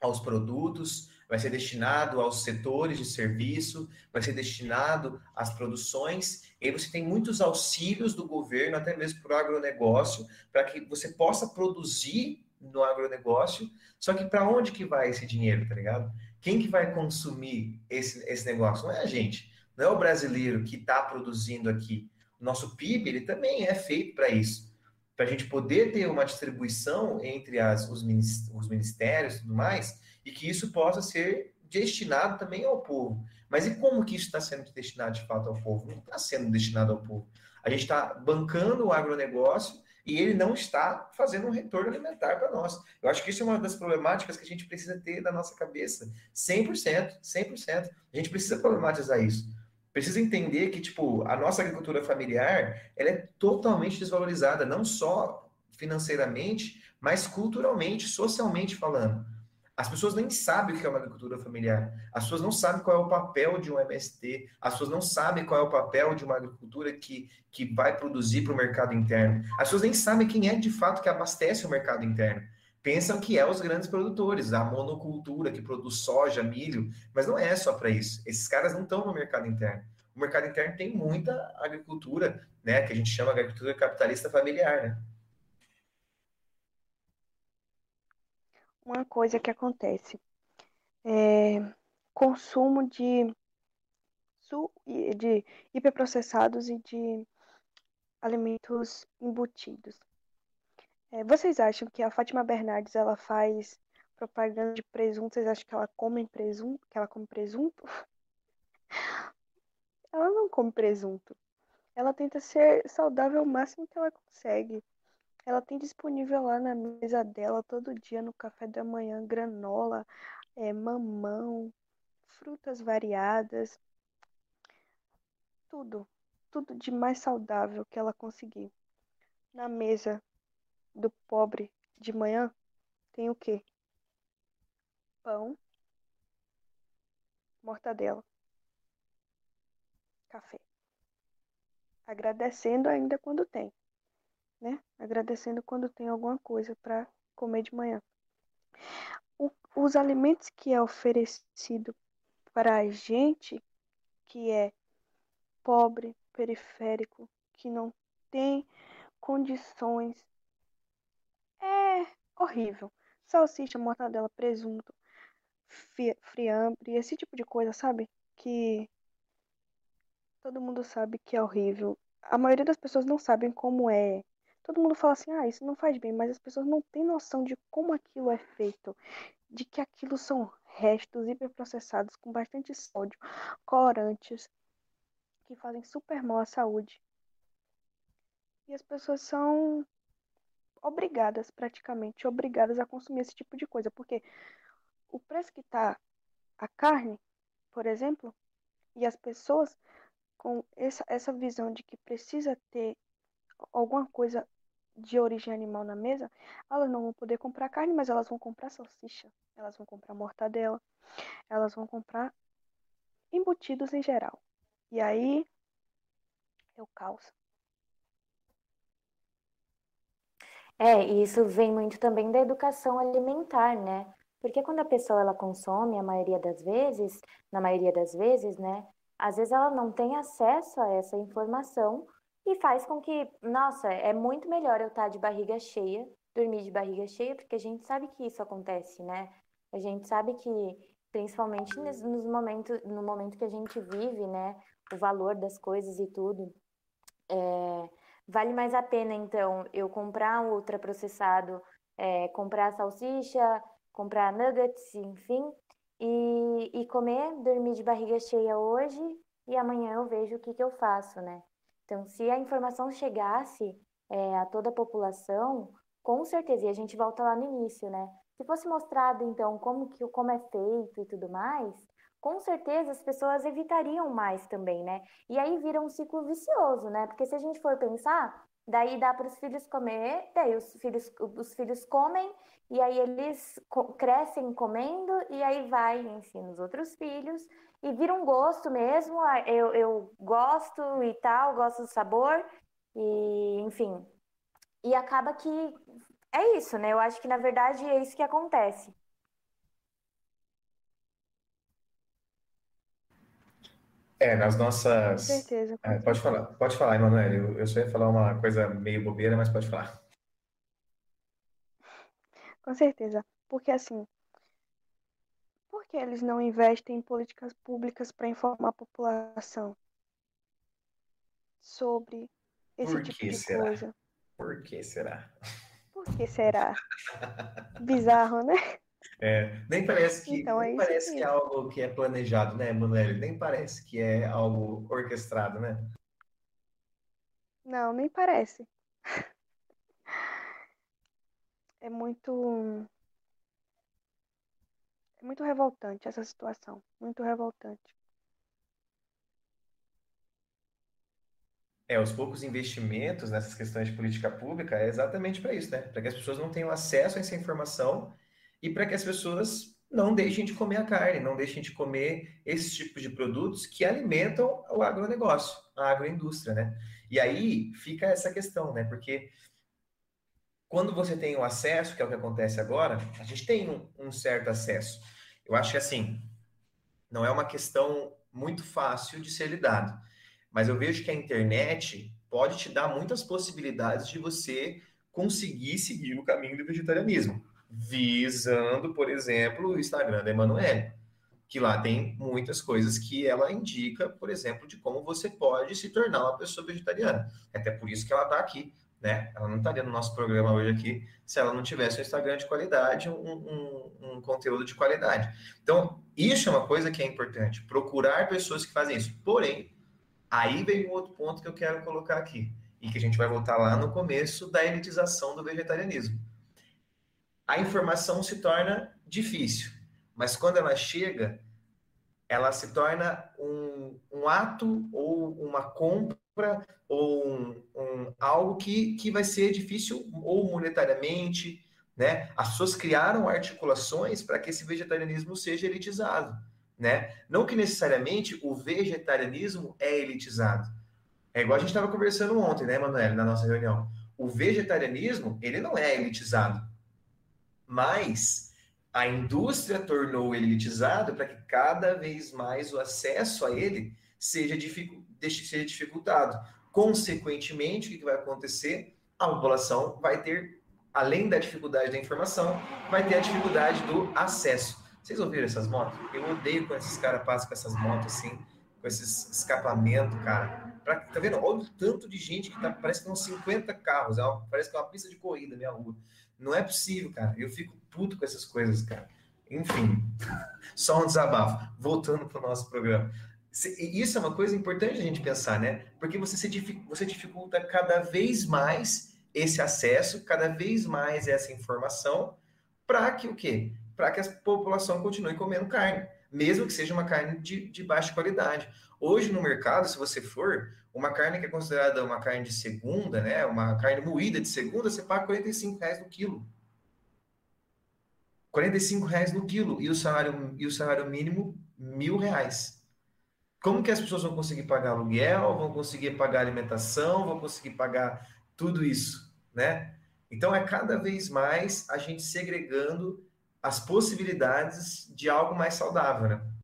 aos produtos, vai ser destinado aos setores de serviço, vai ser destinado às produções, e aí você tem muitos auxílios do governo, até mesmo para o agronegócio, para que você possa produzir no agronegócio, só que para onde que vai esse dinheiro, tá ligado? Quem que vai consumir esse, esse negócio? Não é a gente, não é o brasileiro que está produzindo aqui. O nosso PIB, ele também é feito para isso, para a gente poder ter uma distribuição entre as, os, ministérios e tudo mais, e que isso possa ser destinado também ao povo. Mas e como que isso está sendo destinado de fato ao povo? Não está sendo destinado ao povo. A gente está bancando o agronegócio e ele não está fazendo um retorno alimentar para nós. Eu acho que isso é uma das problemáticas que a gente precisa ter na nossa cabeça. 100%, 100%. A gente precisa problematizar isso. Precisa entender que, tipo, a nossa agricultura familiar, ela é totalmente desvalorizada, não só financeiramente, mas culturalmente, socialmente falando. As pessoas nem sabem o que é uma agricultura familiar. As pessoas não sabem qual é o papel de um MST. As pessoas não sabem qual é o papel de uma agricultura que, que vai produzir para o mercado interno. As pessoas nem sabem quem é de fato que abastece o mercado interno. Pensam que é os grandes produtores, a monocultura que produz soja, milho, mas não é só para isso. Esses caras não estão no mercado interno. O mercado interno tem muita agricultura, né, que a gente chama de agricultura capitalista familiar, né? Uma coisa que acontece. É, consumo de, de hiperprocessados e de alimentos embutidos. É, vocês acham que a Fátima Bernardes ela faz propaganda de presunto? Vocês acham que ela come presunto? Que ela come presunto? ela não come presunto. Ela tenta ser saudável o máximo que ela consegue. Ela tem disponível lá na mesa dela todo dia no café da manhã granola, é, mamão, frutas variadas, tudo, tudo de mais saudável que ela conseguir. Na mesa do pobre de manhã tem o quê? Pão, mortadela, café. agradecendo ainda quando tem, né? Agradecendo quando tem alguma coisa para comer de manhã. O, os alimentos que é oferecido para a gente que é pobre, periférico, que não tem condições, é horrível. Salsicha, mortadela, presunto, friambre, esse tipo de coisa, sabe? Que todo mundo sabe que é horrível. A maioria das pessoas não sabem como é. Todo mundo fala assim, ah, isso não faz bem, mas as pessoas não têm noção de como aquilo é feito, de que aquilo são restos hiperprocessados com bastante sódio, corantes, que fazem super mal à saúde. E as pessoas são obrigadas, praticamente, obrigadas a consumir esse tipo de coisa, porque o preço que está a carne, por exemplo, e as pessoas com essa, essa visão de que precisa ter alguma coisa de origem animal na mesa, elas não vão poder comprar carne, mas elas vão comprar salsicha, elas vão comprar mortadela, elas vão comprar embutidos em geral. E aí é o caos. É, e isso vem muito também da educação alimentar, né? Porque quando a pessoa ela consome, a maioria das vezes, na maioria das vezes, né, às vezes ela não tem acesso a essa informação e faz com que, nossa, é muito melhor eu estar de barriga cheia, dormir de barriga cheia, porque a gente sabe que isso acontece, né? A gente sabe que, principalmente nos momentos, no momento que a gente vive, né, o valor das coisas e tudo, é, vale mais a pena, então, eu comprar um ultraprocessado, é, comprar salsicha, comprar nuggets, enfim, e, e comer, dormir de barriga cheia hoje e amanhã eu vejo o que, que eu faço, né? Então, se a informação chegasse é, a toda a população, com certeza, e a gente volta lá no início, né? Se fosse mostrado, então, como, que, como é feito e tudo mais, com certeza as pessoas evitariam mais também, né? E aí vira um ciclo vicioso, né? Porque se a gente for pensar, daí dá para os filhos comer, daí os filhos, os filhos comem, e aí eles crescem comendo, e aí vai e ensina os outros filhos, e vira um gosto mesmo. Eu, eu gosto e tal, gosto do sabor, e enfim. E acaba que é isso, né? Eu acho que na verdade é isso que acontece. É, nas nossas. Com certeza. Com é, pode falar, pode falar, Emanuele. Eu, eu só ia falar uma coisa meio bobeira, mas pode falar. Com certeza. Porque assim, por que eles não investem em políticas públicas para informar a população sobre esse Por tipo de será? coisa? Por que será? Por que será? Bizarro, né? É, nem parece que, Então é parece que é algo que é planejado, né, Emanuele? Nem parece que é algo orquestrado, né? Não, nem parece. É muito, é muito revoltante essa situação. Muito revoltante. É, os poucos investimentos nessas questões de política pública é exatamente para isso, né? Para que as pessoas não tenham acesso a essa informação e para que as pessoas não deixem de comer a carne, não deixem de comer esse tipo de produtos que alimentam o agronegócio, a agroindústria, né? E aí fica essa questão, né? Porque quando você tem o acesso, que é o que acontece agora, a gente tem um, um certo acesso. Eu acho que assim, não é uma questão muito fácil de ser lidado, mas eu vejo que a internet pode te dar muitas possibilidades de você conseguir seguir o caminho do vegetarianismo, visando, por exemplo, o Instagram da Emanuele, que lá tem muitas coisas que ela indica, por exemplo, de como você pode se tornar uma pessoa vegetariana. É até por isso que ela está aqui, né? Ela não estaria no nosso programa hoje aqui se ela não tivesse um Instagram de qualidade, um, um, um, conteúdo de qualidade. Então, isso é uma coisa que é importante, procurar pessoas que fazem isso. Porém, aí vem um outro ponto que eu quero colocar aqui, e que a gente vai voltar lá no começo da elitização do vegetarianismo. A informação se torna difícil, mas quando ela chega, ela se torna um, um ato ou uma compra ou um, um, algo que, que vai ser difícil ou monetariamente, né? As pessoas criaram articulações para que esse vegetarianismo seja elitizado, né? Não que necessariamente o vegetarianismo é elitizado, É igual a gente estava conversando ontem, né, Manoel, na nossa reunião. O vegetarianismo, ele não é elitizado. Mas a indústria tornou ele elitizado para que cada vez mais o acesso a ele seja, dificu seja dificultado. Consequentemente, o que vai acontecer? A população vai ter, além da dificuldade da informação, vai ter a dificuldade do acesso. Vocês ouviram essas motos? Eu odeio quando esses caras passam com essas motos assim, com esses escapamentos, cara. Pra, tá vendo? Olha o tanto de gente que tá, parece que são 50 carros, é uma, parece que é uma pista de corrida minha rua. Não é possível, cara. Eu fico puto com essas coisas, cara. Enfim, só um desabafo. Voltando para o nosso programa. Isso é uma coisa importante a gente pensar, né? Porque você, se dificulta, você dificulta cada vez mais esse acesso, cada vez mais essa informação, para que o quê? Para que a população continue comendo carne, mesmo que seja uma carne de, de baixa qualidade. Hoje no mercado, se você for, uma carne que é considerada uma carne de segunda, né? Uma carne moída de segunda, você paga 45 reais no quilo. 45 reais no quilo e o salário, e o salário mínimo mil reais. Como que as pessoas vão conseguir pagar aluguel, vão conseguir pagar alimentação, vão conseguir pagar tudo isso, né? Então é cada vez mais a gente segregando as possibilidades de algo mais saudável, né?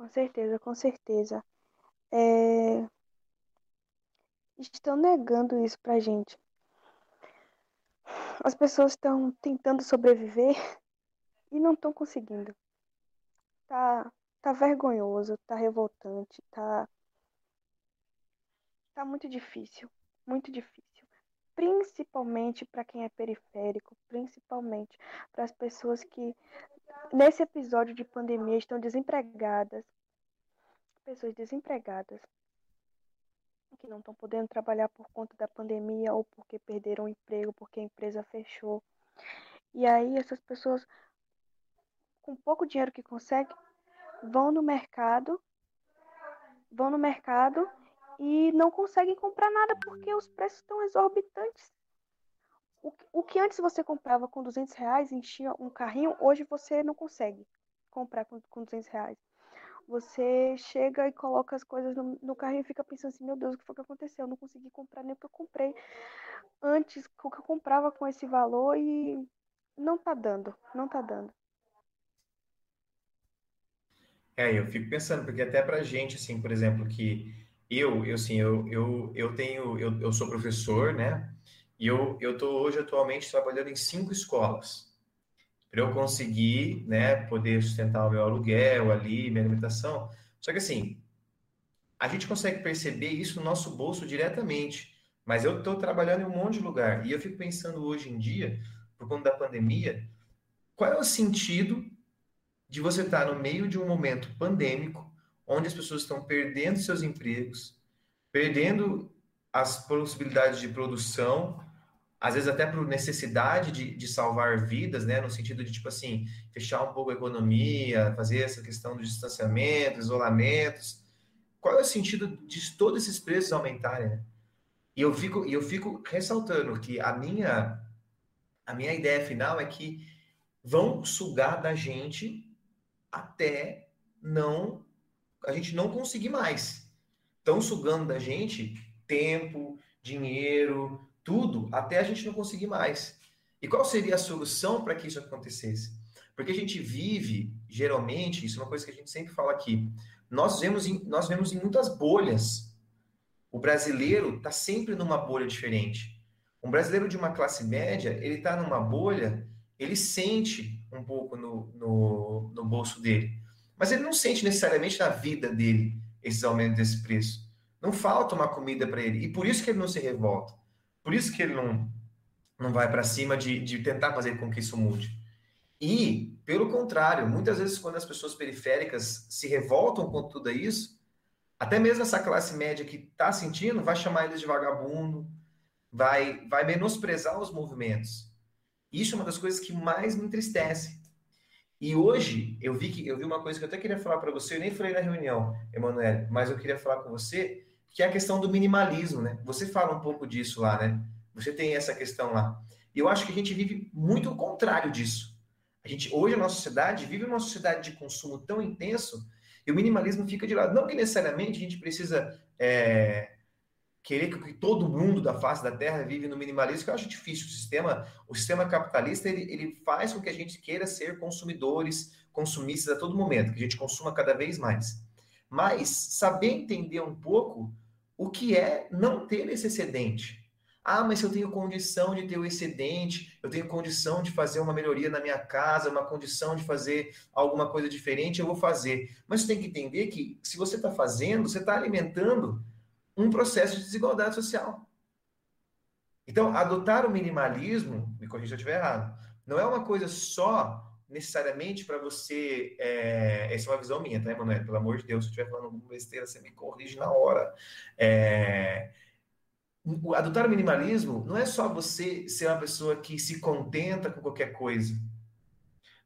Com certeza, com certeza. É... Estão negando isso pra gente. As pessoas estão tentando sobreviver e não estão conseguindo. Tá, tá vergonhoso, tá revoltante, tá tá muito difícil, muito difícil. Principalmente para quem é periférico, principalmente para as pessoas que nesse episódio de pandemia estão desempregadas, pessoas desempregadas que não estão podendo trabalhar por conta da pandemia ou porque perderam o emprego, porque a empresa fechou. E aí essas pessoas com pouco dinheiro que conseguem vão no mercado, vão no mercado e não conseguem comprar nada porque os preços estão exorbitantes. O, o que antes você comprava com 200 reais, enchia um carrinho, hoje você não consegue comprar com, com 200 reais. Você chega e coloca as coisas no, no carrinho e fica pensando assim, meu Deus, o que foi que aconteceu? Eu não consegui comprar nem o que eu comprei antes, o que eu comprava com esse valor e não tá dando, não tá dando. É, eu fico pensando, porque até pra gente, assim, por exemplo, que eu, eu assim, eu, eu, eu tenho, eu, eu sou professor, né? E eu, tô hoje atualmente trabalhando em cinco escolas. Para eu conseguir, né, poder sustentar o meu aluguel ali, minha alimentação. Só que assim, a gente consegue perceber isso no nosso bolso diretamente, mas eu estou trabalhando em um monte de lugar. E eu fico pensando hoje em dia, por conta da pandemia, qual é o sentido de você estar no meio de um momento pandêmico, onde as pessoas estão perdendo seus empregos, perdendo as possibilidades de produção, às vezes até por necessidade de, de salvar vidas, né, no sentido de, tipo assim, fechar um pouco a economia, fazer essa questão do distanciamento, isolamentos. Qual é o sentido de todos esses preços aumentarem, né? E eu fico, eu fico ressaltando que a minha, a minha ideia final é que vão sugar da gente até não a gente não conseguir mais. Estão sugando da gente tempo, dinheiro, tudo até a gente não conseguir mais. E qual seria a solução para que isso acontecesse? Porque a gente vive, geralmente, isso é uma coisa que a gente sempre fala aqui, nós vemos em, nós vemos em muitas bolhas. O brasileiro está sempre numa bolha diferente. Um brasileiro de uma classe média, ele está numa bolha, ele sente um pouco no, no, no bolso dele. Mas ele não sente necessariamente na vida dele esses aumentos desse preço. Não falta uma comida para ele. E por isso que ele não se revolta. Por isso que ele não, não vai para cima de, de tentar fazer com que isso mude. E, pelo contrário, muitas vezes quando as pessoas periféricas se revoltam com tudo isso, até mesmo essa classe média que está sentindo, vai chamar eles de vagabundo, vai, vai menosprezar os movimentos. Isso é uma das coisas que mais me entristece. E hoje eu vi que eu vi uma coisa que eu até queria falar para você, eu nem falei na reunião, Emanuel, mas eu queria falar com você, que é a questão do minimalismo, né? Você fala um pouco disso lá, né? Você tem essa questão lá. E eu acho que a gente vive muito o contrário disso. A gente hoje a nossa sociedade vive uma sociedade de consumo tão intenso E o minimalismo fica de lado. Não que necessariamente a gente precisa é, querer que todo mundo da face da Terra vive no minimalismo, que eu acho difícil. O sistema, o sistema capitalista ele, ele faz com que a gente queira ser consumidores, consumistas a todo momento, que a gente consuma cada vez mais. Mas saber entender um pouco o que é não ter esse excedente. Ah, mas se eu tenho condição de ter o excedente, eu tenho condição de fazer uma melhoria na minha casa, uma condição de fazer alguma coisa diferente, eu vou fazer. Mas você tem que entender que se você está fazendo, você está alimentando um processo de desigualdade social. Então, adotar o minimalismo, me corrija se eu estiver errado, não é uma coisa só necessariamente para você. É, essa é uma visão minha, tá, Emanuel? Pelo amor de Deus, se eu estiver falando alguma besteira, você me corrige na hora. É, adotar o minimalismo não é só você ser uma pessoa que se contenta com qualquer coisa.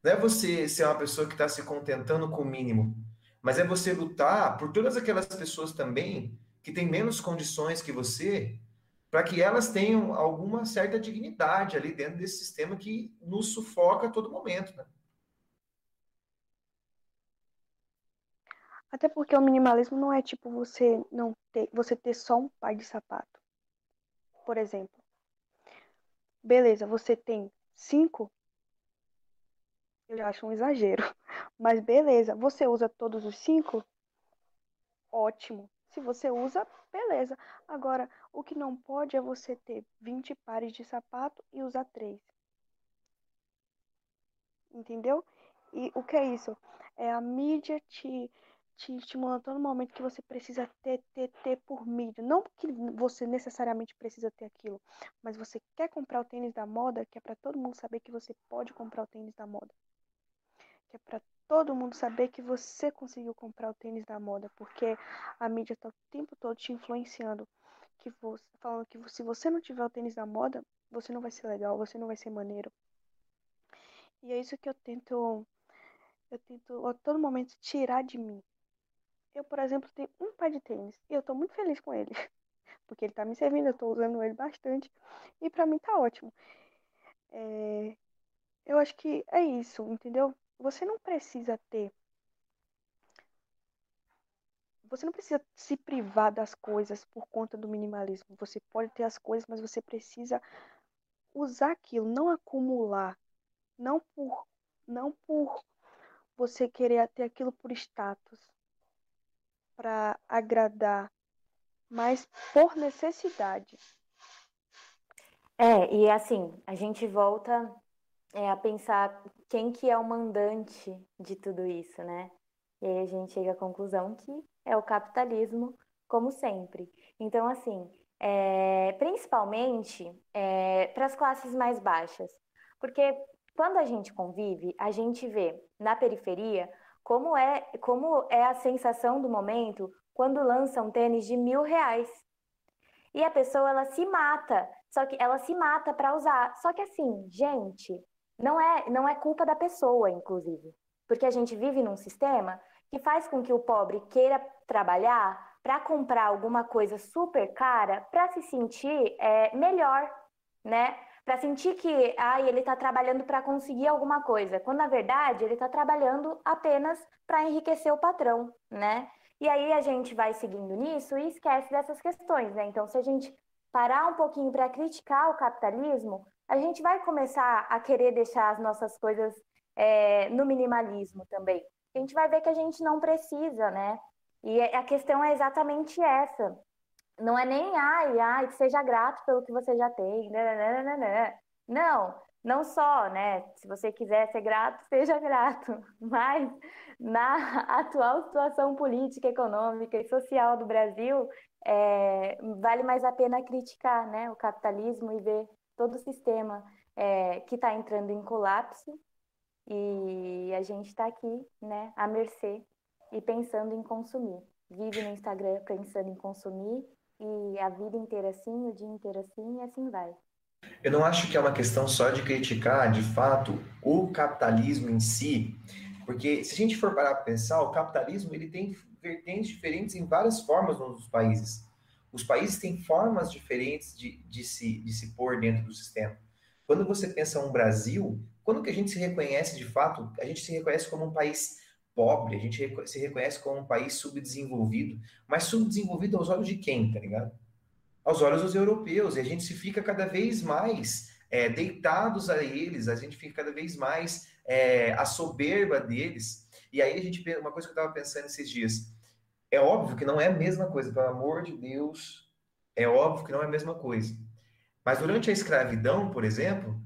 Não é você ser uma pessoa que está se contentando com o mínimo. Mas é você lutar por todas aquelas pessoas também que têm menos condições que você, para que elas tenham alguma certa dignidade ali dentro desse sistema que nos sufoca a todo momento. Né? Até porque o minimalismo não é tipo você não ter, você ter só um par de sapato. Por exemplo, beleza, você tem cinco, eu já acho um exagero. Mas beleza, você usa todos os cinco? Ótimo. Se você usa, beleza. Agora, o que não pode é você ter 20 pares de sapato e usar três. Entendeu? E o que é isso? É a mídia te, te estimulando todo momento que você precisa ter, ter, ter por mídia. Não que você necessariamente precisa ter aquilo, mas você quer comprar o tênis da moda, que é para todo mundo saber que você pode comprar o tênis da moda. Que é para todo mundo saber que você conseguiu comprar o tênis da moda, porque a mídia está o tempo todo te influenciando, que você, falando que se você não tiver o tênis da moda, você não vai ser legal, você não vai ser maneiro. E é isso que eu tento, eu tento a todo momento tirar de mim. Eu, por exemplo, tenho um par de tênis e eu estou muito feliz com ele, porque ele está me servindo, eu estou usando ele bastante e para mim está ótimo. É, eu acho que é isso, entendeu? Você não precisa ter. Você não precisa se privar das coisas por conta do minimalismo. Você pode ter as coisas, mas você precisa usar aquilo, não acumular. Não por não por você querer ter aquilo por status, para agradar, mas por necessidade. É, e assim, a gente volta é, a pensar quem que é o mandante de tudo isso, né? E aí a gente chega à conclusão que é o capitalismo, como sempre. Então, assim, é, principalmente é, para as classes mais baixas, porque quando a gente convive, a gente vê na periferia como é, como é a sensação do momento quando lançam tênis de mil reais. E a pessoa ela se mata, só que ela se mata para usar. Só que assim, gente, não é, não é culpa da pessoa, inclusive. Porque a gente vive num sistema que faz com que o pobre queira trabalhar para comprar alguma coisa super cara para se sentir é, melhor, né? Para sentir que ah, ele está trabalhando para conseguir alguma coisa, quando na verdade ele está trabalhando apenas para enriquecer o patrão, né? E aí a gente vai seguindo nisso e esquece dessas questões, né? Então, se a gente parar um pouquinho para criticar o capitalismo, a gente vai começar a querer deixar as nossas coisas é, no minimalismo também. A gente vai ver que a gente não precisa, né? E a questão é exatamente essa. Não é nem, ai, ai, seja grato pelo que você já tem. Não, não só, né? Se você quiser ser grato, seja grato. Mas na atual situação política, econômica e social do Brasil, é, vale mais a pena criticar né, o capitalismo e ver todo o sistema é, que está entrando em colapso e a gente está aqui, né, à mercê e pensando em consumir. Vive no Instagram pensando em consumir e a vida inteira assim, o dia inteiro assim e assim vai. Eu não acho que é uma questão só de criticar, de fato, o capitalismo em si, porque se a gente for parar para pensar, o capitalismo ele tem vertentes diferentes em várias formas nos países. Os países têm formas diferentes de, de, se, de se pôr dentro do sistema. Quando você pensa um Brasil, quando que a gente se reconhece de fato? A gente se reconhece como um país pobre, a gente se reconhece como um país subdesenvolvido, mas subdesenvolvido aos olhos de quem, tá ligado? Aos olhos dos europeus, e a gente se fica cada vez mais é, deitados a eles, a gente fica cada vez mais é, a soberba deles. E aí a gente uma coisa que eu estava pensando esses dias, é óbvio que não é a mesma coisa, pelo amor de Deus, é óbvio que não é a mesma coisa. Mas durante a escravidão, por exemplo,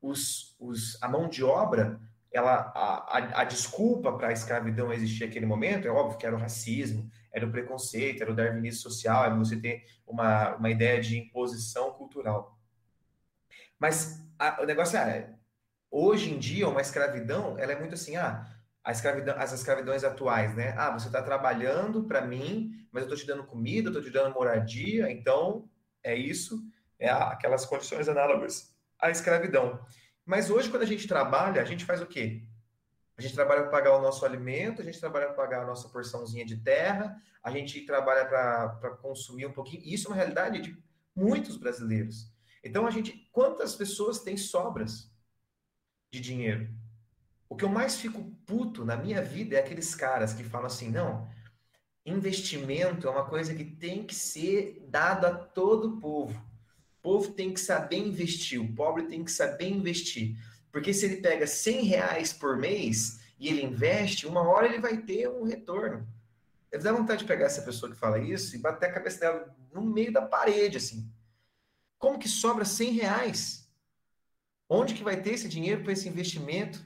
os, os, a mão de obra, ela, a, a, a desculpa para a escravidão existir naquele momento, é óbvio que era o racismo, era o preconceito, era o darwinismo social, era você ter uma, uma ideia de imposição cultural. Mas a, o negócio é, hoje em dia, uma escravidão, ela é muito assim, ah, a escravidão, as escravidões atuais, né? Ah, você está trabalhando para mim, mas eu estou te dando comida, estou te dando moradia, então é isso, é aquelas condições análogas à escravidão. Mas hoje, quando a gente trabalha, a gente faz o quê? A gente trabalha para pagar o nosso alimento, a gente trabalha para pagar a nossa porçãozinha de terra, a gente trabalha para consumir um pouquinho. Isso é uma realidade de muitos brasileiros. Então, a gente, quantas pessoas têm sobras de dinheiro? O que eu mais fico puto na minha vida é aqueles caras que falam assim: não, investimento é uma coisa que tem que ser dado a todo o povo. Povo tem que saber investir, o pobre tem que saber investir. Porque se ele pega 100 reais por mês e ele investe, uma hora ele vai ter um retorno. Eu dá vontade de pegar essa pessoa que fala isso e bater a cabeça dela no meio da parede, assim. Como que sobra 100 reais? Onde que vai ter esse dinheiro para esse investimento?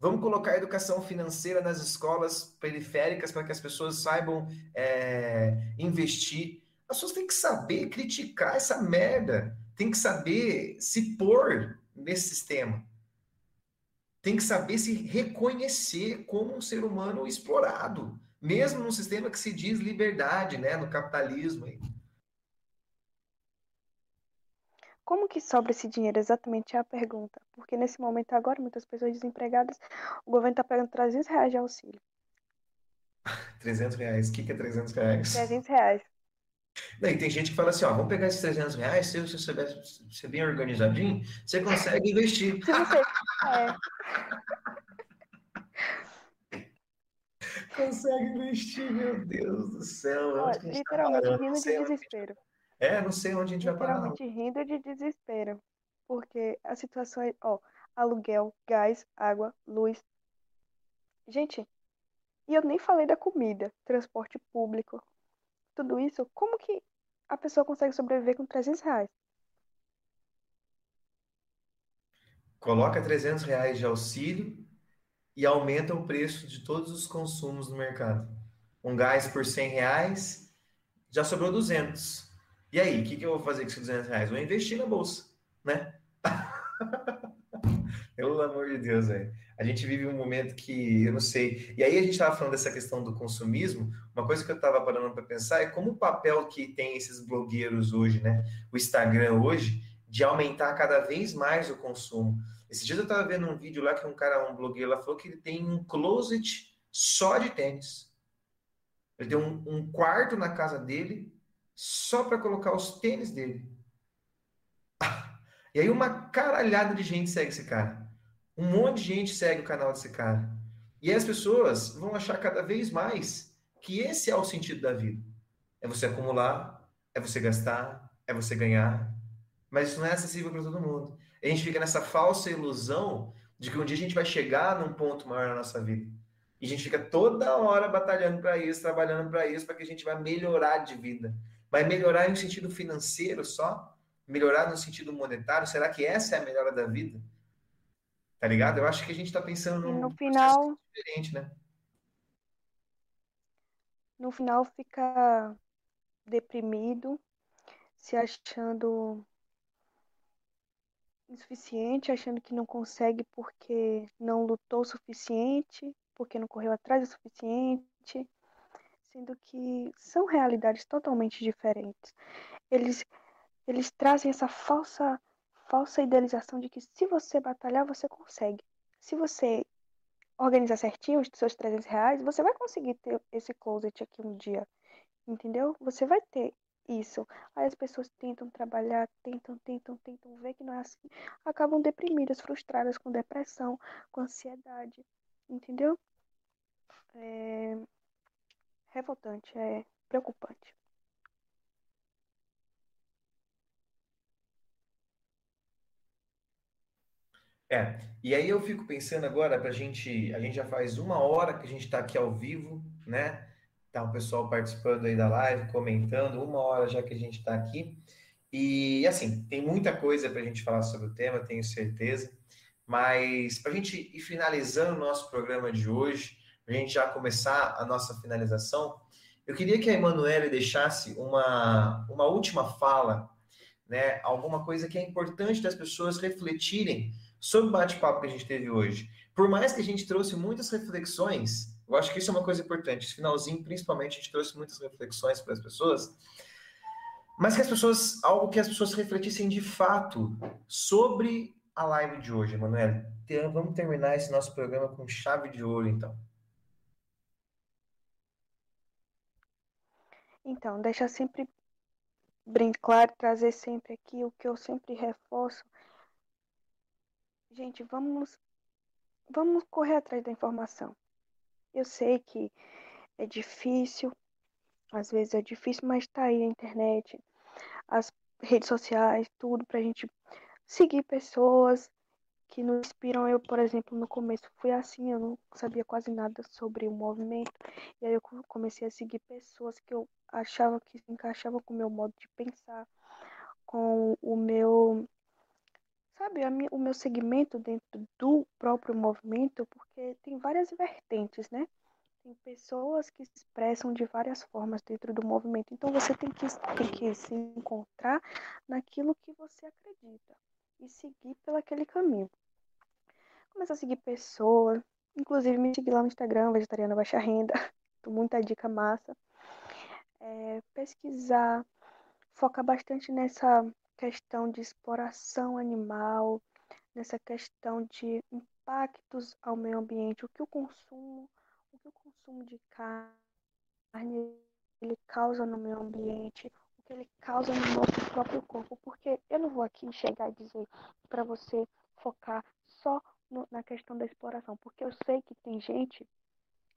Vamos colocar educação financeira nas escolas periféricas para que as pessoas saibam é, investir. As pessoas têm que saber criticar essa merda, tem que saber se pôr nesse sistema. Tem que saber se reconhecer como um ser humano explorado, mesmo num sistema que se diz liberdade, né, no capitalismo. Como que sobra esse dinheiro? Exatamente é a pergunta. Porque nesse momento agora, muitas pessoas desempregadas, o governo está pagando 300 reais de auxílio. 300 reais? O que, que é 300 reais? 300 reais. Tem gente que fala assim, ó, vamos pegar esses 300 reais, se você souber ser bem organizadinho, você consegue investir. É. consegue investir, meu Deus do céu. Ó, literalmente rindo de desespero. É, não sei onde a gente vai parar. Literalmente rindo de desespero. Porque a situação é, ó, aluguel, gás, água, luz. Gente, e eu nem falei da comida, transporte público. Tudo isso, como que a pessoa consegue sobreviver com 300 reais? Coloca 300 reais de auxílio e aumenta o preço de todos os consumos no mercado. Um gás por 100 reais, já sobrou 200. E aí, o que, que eu vou fazer com esses 200 reais? Vou investir na bolsa, né? Pelo amor de Deus, velho. A gente vive um momento que eu não sei. E aí a gente estava falando dessa questão do consumismo. Uma coisa que eu estava parando para pensar é como o papel que tem esses blogueiros hoje, né? O Instagram hoje, de aumentar cada vez mais o consumo. Esses dias eu estava vendo um vídeo lá que um cara, um blogueiro lá, falou que ele tem um closet só de tênis. Ele tem um, um quarto na casa dele só para colocar os tênis dele. E aí uma caralhada de gente segue esse cara. Um monte de gente segue o canal desse cara. E as pessoas vão achar cada vez mais que esse é o sentido da vida. É você acumular, é você gastar, é você ganhar. Mas isso não é acessível para todo mundo. a gente fica nessa falsa ilusão de que um dia a gente vai chegar num ponto maior na nossa vida. E a gente fica toda hora batalhando para isso, trabalhando para isso, para que a gente vai melhorar de vida. Vai melhorar no sentido financeiro só? Melhorar no sentido monetário? Será que essa é a melhora da vida? Tá ligado? Eu acho que a gente está pensando num no final diferente, né? No final fica deprimido, se achando insuficiente, achando que não consegue porque não lutou o suficiente, porque não correu atrás o suficiente, sendo que são realidades totalmente diferentes. Eles, eles trazem essa falsa, falsa idealização de que se você batalhar, você consegue. Se você organizar certinho os seus 300 reais, você vai conseguir ter esse closet aqui um dia, entendeu? Você vai ter isso. Aí as pessoas tentam trabalhar, tentam, tentam, tentam ver que não é assim, acabam deprimidas, frustradas, com depressão, com ansiedade, entendeu? é revoltante, é preocupante. É, e aí eu fico pensando agora para a gente, a gente já faz uma hora que a gente está aqui ao vivo, né? Tá o pessoal participando aí da live, comentando, uma hora já que a gente está aqui. E assim, tem muita coisa para a gente falar sobre o tema, tenho certeza. Mas para a gente ir finalizando o nosso programa de hoje, a gente já começar a nossa finalização, eu queria que a Emanuele deixasse uma, uma última fala, né? Alguma coisa que é importante das pessoas refletirem sobre o bate-papo que a gente teve hoje. Por mais que a gente trouxe muitas reflexões, eu acho que isso é uma coisa importante. Esse finalzinho, principalmente, a gente trouxe muitas reflexões para as pessoas, mas que as pessoas, algo que as pessoas refletissem de fato sobre a live de hoje, Emanuele. Vamos terminar esse nosso programa com chave de ouro, então. Então, deixa sempre bem claro, trazer sempre aqui o que eu sempre reforço. Gente, vamos vamos correr atrás da informação. Eu sei que é difícil, às vezes é difícil, mas tá aí a internet, as redes sociais, tudo pra gente seguir pessoas que nos inspiram. Eu, por exemplo, no começo fui assim, eu não sabia quase nada sobre o movimento. E aí eu comecei a seguir pessoas que eu achava que se encaixavam com o meu modo de pensar, com o meu sabe, o meu segmento dentro do próprio movimento, porque tem várias vertentes, né? Tem pessoas que se expressam de várias formas dentro do movimento. Então você tem que, tem que se encontrar naquilo que você acredita e seguir pelo aquele caminho. Começar a seguir pessoas, inclusive me seguir lá no Instagram, Vegetariana Baixa Renda, muita dica massa. É, pesquisar, focar bastante nessa questão de exploração animal, nessa questão de impactos ao meio ambiente, o que o consumo, o que o consumo de carne ele causa no meio ambiente, o que ele causa no nosso próprio corpo, porque eu não vou aqui chegar e dizer para você focar só no, na questão da exploração, porque eu sei que tem gente,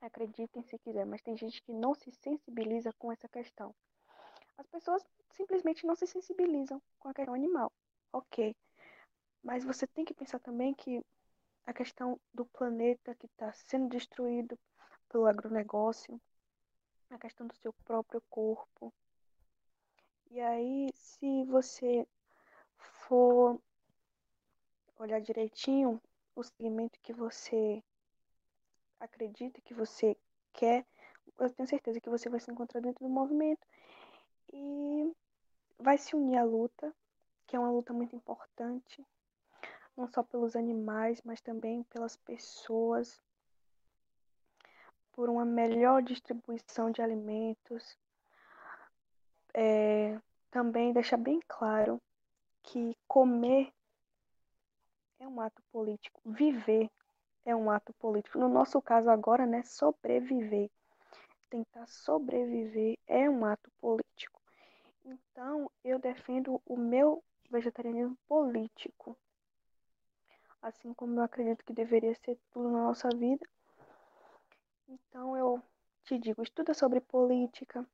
acreditem se quiser, mas tem gente que não se sensibiliza com essa questão. As pessoas simplesmente não se sensibilizam com a questão animal. Ok. Mas você tem que pensar também que a questão do planeta que está sendo destruído pelo agronegócio, a questão do seu próprio corpo. E aí, se você for olhar direitinho o segmento que você acredita, que você quer, eu tenho certeza que você vai se encontrar dentro do movimento e vai se unir à luta, que é uma luta muito importante, não só pelos animais, mas também pelas pessoas, por uma melhor distribuição de alimentos. É, também deixar bem claro que comer é um ato político, viver é um ato político. No nosso caso agora, né, sobreviver tentar sobreviver é um ato político. Então, eu defendo o meu vegetarianismo político. Assim como eu acredito que deveria ser tudo na nossa vida. Então, eu te digo, estuda sobre política,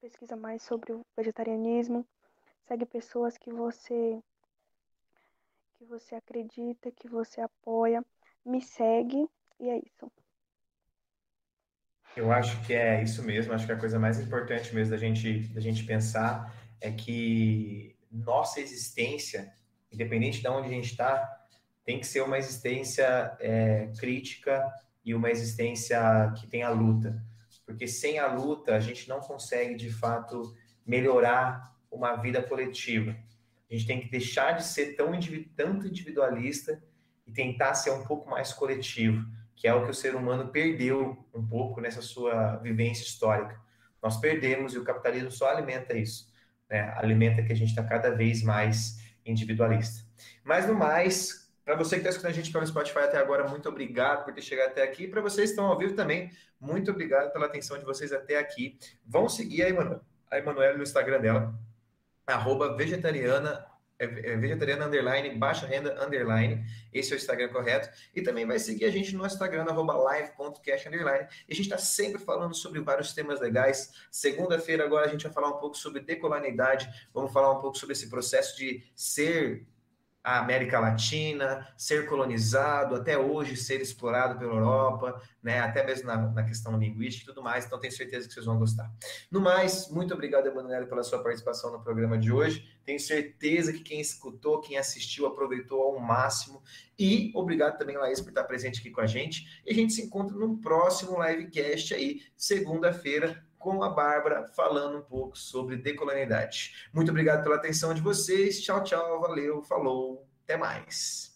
pesquisa mais sobre o vegetarianismo, segue pessoas que você que você acredita, que você apoia, me segue e é isso. Eu acho que é isso mesmo, acho que a coisa mais importante mesmo da gente, da gente pensar é que nossa existência, independente de onde a gente está, tem que ser uma existência é, crítica e uma existência que tenha luta. Porque sem a luta, a gente não consegue, de fato, melhorar uma vida coletiva. A gente tem que deixar de ser tão tanto individualista e tentar ser um pouco mais coletivo que é o que o ser humano perdeu um pouco nessa sua vivência histórica. Nós perdemos e o capitalismo só alimenta isso, né? alimenta que a gente está cada vez mais individualista. Mas no mais, para você que está escutando a gente pelo Spotify até agora, muito obrigado por ter chegado até aqui. Para vocês que estão ao vivo também, muito obrigado pela atenção de vocês até aqui. Vão seguir a Emanuela, no Instagram dela, arroba vegetariana é vegetariana underline, baixa renda underline. Esse é o Instagram correto. E também vai seguir a gente no Instagram, arroba live.cash underline. E a gente está sempre falando sobre vários temas legais. Segunda-feira agora a gente vai falar um pouco sobre decolonialidade. Vamos falar um pouco sobre esse processo de ser a América Latina, ser colonizado, até hoje ser explorado pela Europa, né, até mesmo na, na, questão linguística e tudo mais, então tenho certeza que vocês vão gostar. No mais, muito obrigado, Emanuele, pela sua participação no programa de hoje. Tenho certeza que quem escutou, quem assistiu, aproveitou ao máximo. E obrigado também, Laís, por estar presente aqui com a gente. E a gente se encontra no próximo livecast aí, segunda-feira, com a Bárbara falando um pouco sobre decolonialidade. Muito obrigado pela atenção de vocês. Tchau, tchau, valeu, falou, até mais.